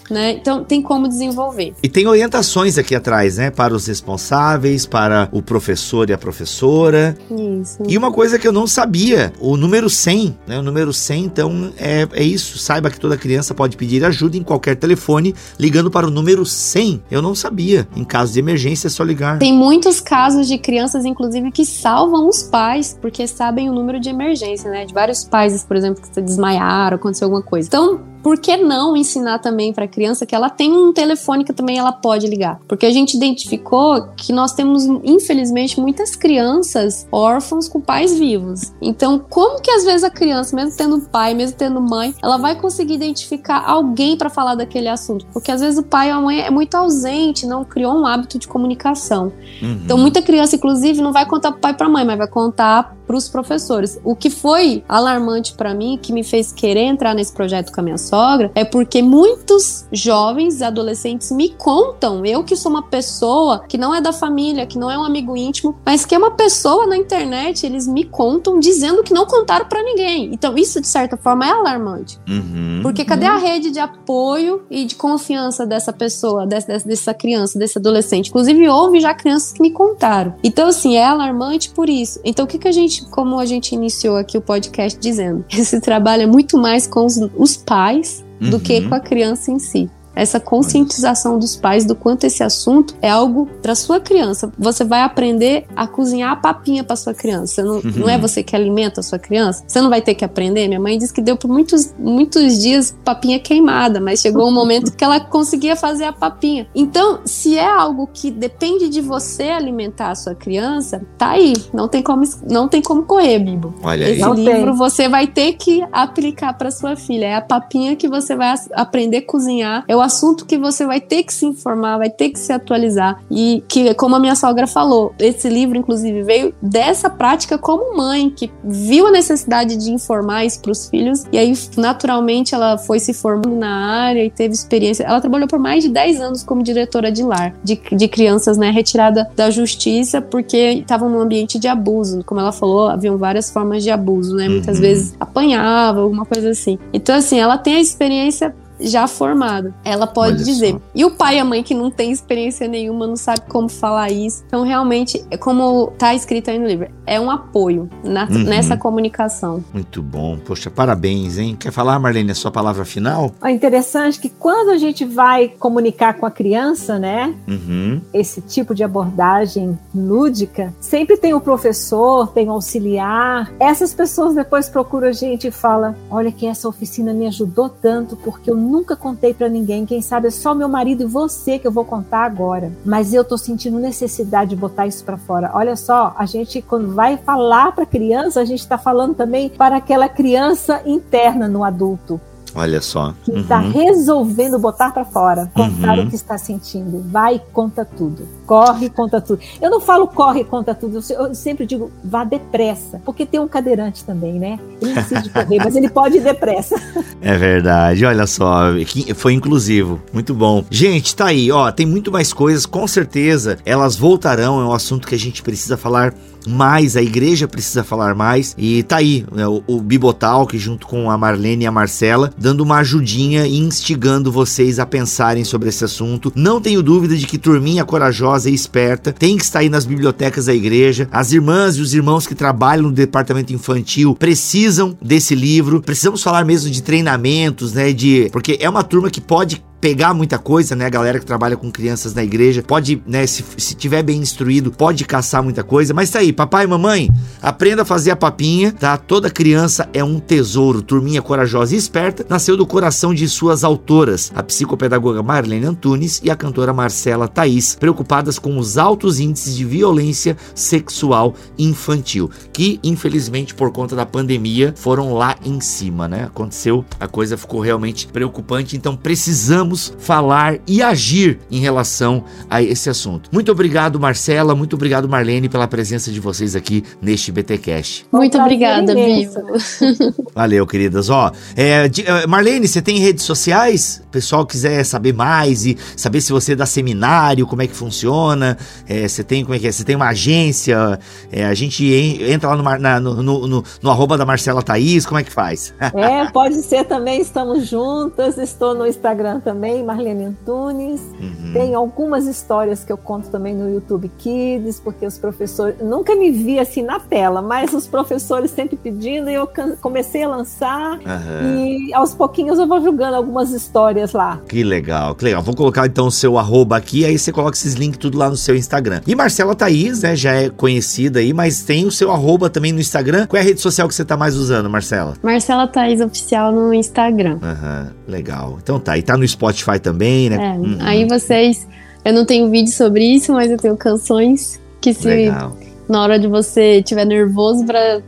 Né? Então tem como desenvolver. E tem orientações aqui atrás, né? Para os responsáveis, para o professor e a professora. Isso. E uma coisa que eu não sabia, o número 100, né? O número 100, então, é, é isso. Saiba que toda criança pode pedir ajuda em qualquer telefone ligando para o número 100. Eu não sabia. Em caso de emergência é só ligar. Tem muitos casos de crianças, inclusive, que salvam os pais porque sabem o número de emergência, né? De vários pais, por exemplo, que desmaiaram, aconteceu alguma coisa. Então, por que não ensinar também para a criança que ela tem um telefone que também ela pode ligar? Porque a gente identificou que nós temos, infelizmente, muitas crianças órfãos com pais vivos. Então, como que às vezes a criança, mesmo tendo pai, mesmo tendo mãe, ela vai conseguir identificar alguém para falar daquele assunto? Porque às vezes o pai ou a mãe é muito ausente, não criou um hábito de comunicação. Uhum. Então, muita criança, inclusive, não vai contar pro pai pra mãe, mas vai contar para os professores. O que foi alarmante para mim, que me fez querer entrar nesse projeto com a minha sogra, sogra é porque muitos jovens e adolescentes me contam, eu que sou uma pessoa que não é da família, que não é um amigo íntimo, mas que é uma pessoa na internet, eles me contam dizendo que não contaram para ninguém. Então isso de certa forma é alarmante. Uhum. Porque cadê a rede de apoio e de confiança dessa pessoa, dessa, dessa criança, desse adolescente? Inclusive houve já crianças que me contaram. Então assim, é alarmante por isso. Então o que que a gente, como a gente iniciou aqui o podcast dizendo, esse trabalho é muito mais com os, os pais do que uhum. com a criança em si essa conscientização dos pais do quanto esse assunto é algo para sua criança. Você vai aprender a cozinhar a papinha para sua criança. Não, uhum. não é você que alimenta a sua criança. Você não vai ter que aprender. Minha mãe disse que deu por muitos, muitos dias papinha queimada, mas chegou um momento que ela conseguia fazer a papinha. Então, se é algo que depende de você alimentar a sua criança, tá aí. Não tem como, não tem como correr, Bibo. Olha Esse aí. livro você vai ter que aplicar para sua filha. É a papinha que você vai aprender a cozinhar. Eu assunto que você vai ter que se informar, vai ter que se atualizar. E que, como a minha sogra falou, esse livro, inclusive, veio dessa prática como mãe, que viu a necessidade de informar isso para os filhos. E aí, naturalmente, ela foi se formando na área e teve experiência. Ela trabalhou por mais de 10 anos como diretora de lar, de, de crianças, né, retirada da justiça porque estavam num ambiente de abuso. Como ela falou, haviam várias formas de abuso, né? Muitas uhum. vezes apanhava, alguma coisa assim. Então, assim, ela tem a experiência já formada. Ela pode Olha dizer. Só. E o pai e a mãe que não tem experiência nenhuma, não sabe como falar isso. Então, realmente, é como tá escrito aí no livro, é um apoio na, uhum. nessa comunicação. Muito bom. Poxa, parabéns, hein? Quer falar, Marlene, a sua palavra final? É interessante que quando a gente vai comunicar com a criança, né? Uhum. Esse tipo de abordagem lúdica, sempre tem o professor, tem o auxiliar. Essas pessoas depois procuram a gente e falam: olha que essa oficina me ajudou tanto porque eu nunca contei para ninguém. Quem sabe é só meu marido e você que eu vou contar agora. Mas eu tô sentindo necessidade de botar isso para fora. Olha só, a gente quando vai falar para criança, a gente está falando também para aquela criança interna no adulto. Olha só. Que está uhum. resolvendo botar para fora, contar uhum. o que está sentindo. Vai e conta tudo. Corre conta tudo. Eu não falo corre conta tudo. Eu sempre digo vá depressa. Porque tem um cadeirante também, né? Ele não precisa correr, mas ele pode ir depressa. É verdade. Olha só. Foi inclusivo. Muito bom. Gente, tá aí. Ó, tem muito mais coisas. Com certeza elas voltarão. É um assunto que a gente precisa falar mais, a igreja precisa falar mais. E tá aí né, o, o Bibotalk junto com a Marlene e a Marcela, dando uma ajudinha e instigando vocês a pensarem sobre esse assunto. Não tenho dúvida de que turminha corajosa e esperta tem que estar aí nas bibliotecas da igreja. As irmãs e os irmãos que trabalham no departamento infantil precisam desse livro. Precisamos falar mesmo de treinamentos, né? De porque é uma turma que pode pegar muita coisa, né? A galera que trabalha com crianças na igreja pode, né? Se, se tiver bem instruído, pode caçar muita coisa. Mas tá aí, papai e mamãe, aprenda a fazer a papinha, tá? Toda criança é um tesouro. Turminha corajosa e esperta nasceu do coração de suas autoras, a psicopedagoga Marlene Antunes e a cantora Marcela Thaís, preocupadas com os altos índices de violência sexual infantil, que infelizmente por conta da pandemia foram lá em cima, né? Aconteceu, a coisa ficou realmente preocupante, então precisamos vamos falar e agir em relação a esse assunto. Muito obrigado, Marcela, muito obrigado, Marlene, pela presença de vocês aqui neste BTcast. Muito obrigada, Vivo. Valeu, queridas. Ó, é, é, Marlene, você tem redes sociais? O pessoal quiser saber mais e saber se você dá seminário, como é que funciona, é, você tem como é que é? Você tem uma agência? É, a gente entra lá no, na, no, no, no, no arroba da Marcela Thaís, como é que faz? É, pode ser também, estamos juntas, estou no Instagram também também, Marlene Antunes. Uhum. Tem algumas histórias que eu conto também no YouTube Kids, porque os professores. Nunca me vi assim na tela, mas os professores sempre pedindo e eu comecei a lançar. Uhum. E aos pouquinhos eu vou julgando algumas histórias lá. Que legal, que legal. Vou colocar então o seu arroba aqui, aí você coloca esses links tudo lá no seu Instagram. E Marcela Thaís, né, já é conhecida aí, mas tem o seu arroba também no Instagram. Qual é a rede social que você tá mais usando, Marcela? Marcela Thaís Oficial no Instagram. Aham, uhum, legal. Então tá, e tá no Spotify também, né? É, uhum. aí vocês... Eu não tenho vídeo sobre isso, mas eu tenho canções que se Legal na hora de você estiver nervoso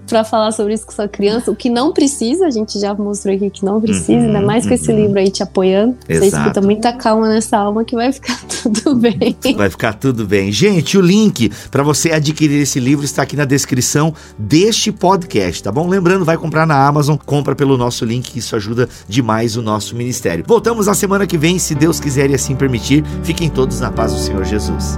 para falar sobre isso com sua criança, o que não precisa, a gente já mostrou aqui que não precisa, uhum, ainda mais com esse uhum. livro aí te apoiando. Exato. Você escuta muita calma nessa alma que vai ficar tudo bem. Vai ficar tudo bem. Gente, o link para você adquirir esse livro está aqui na descrição deste podcast, tá bom? Lembrando, vai comprar na Amazon, compra pelo nosso link, que isso ajuda demais o nosso ministério. Voltamos na semana que vem, se Deus quiser e assim permitir. Fiquem todos na paz do Senhor Jesus.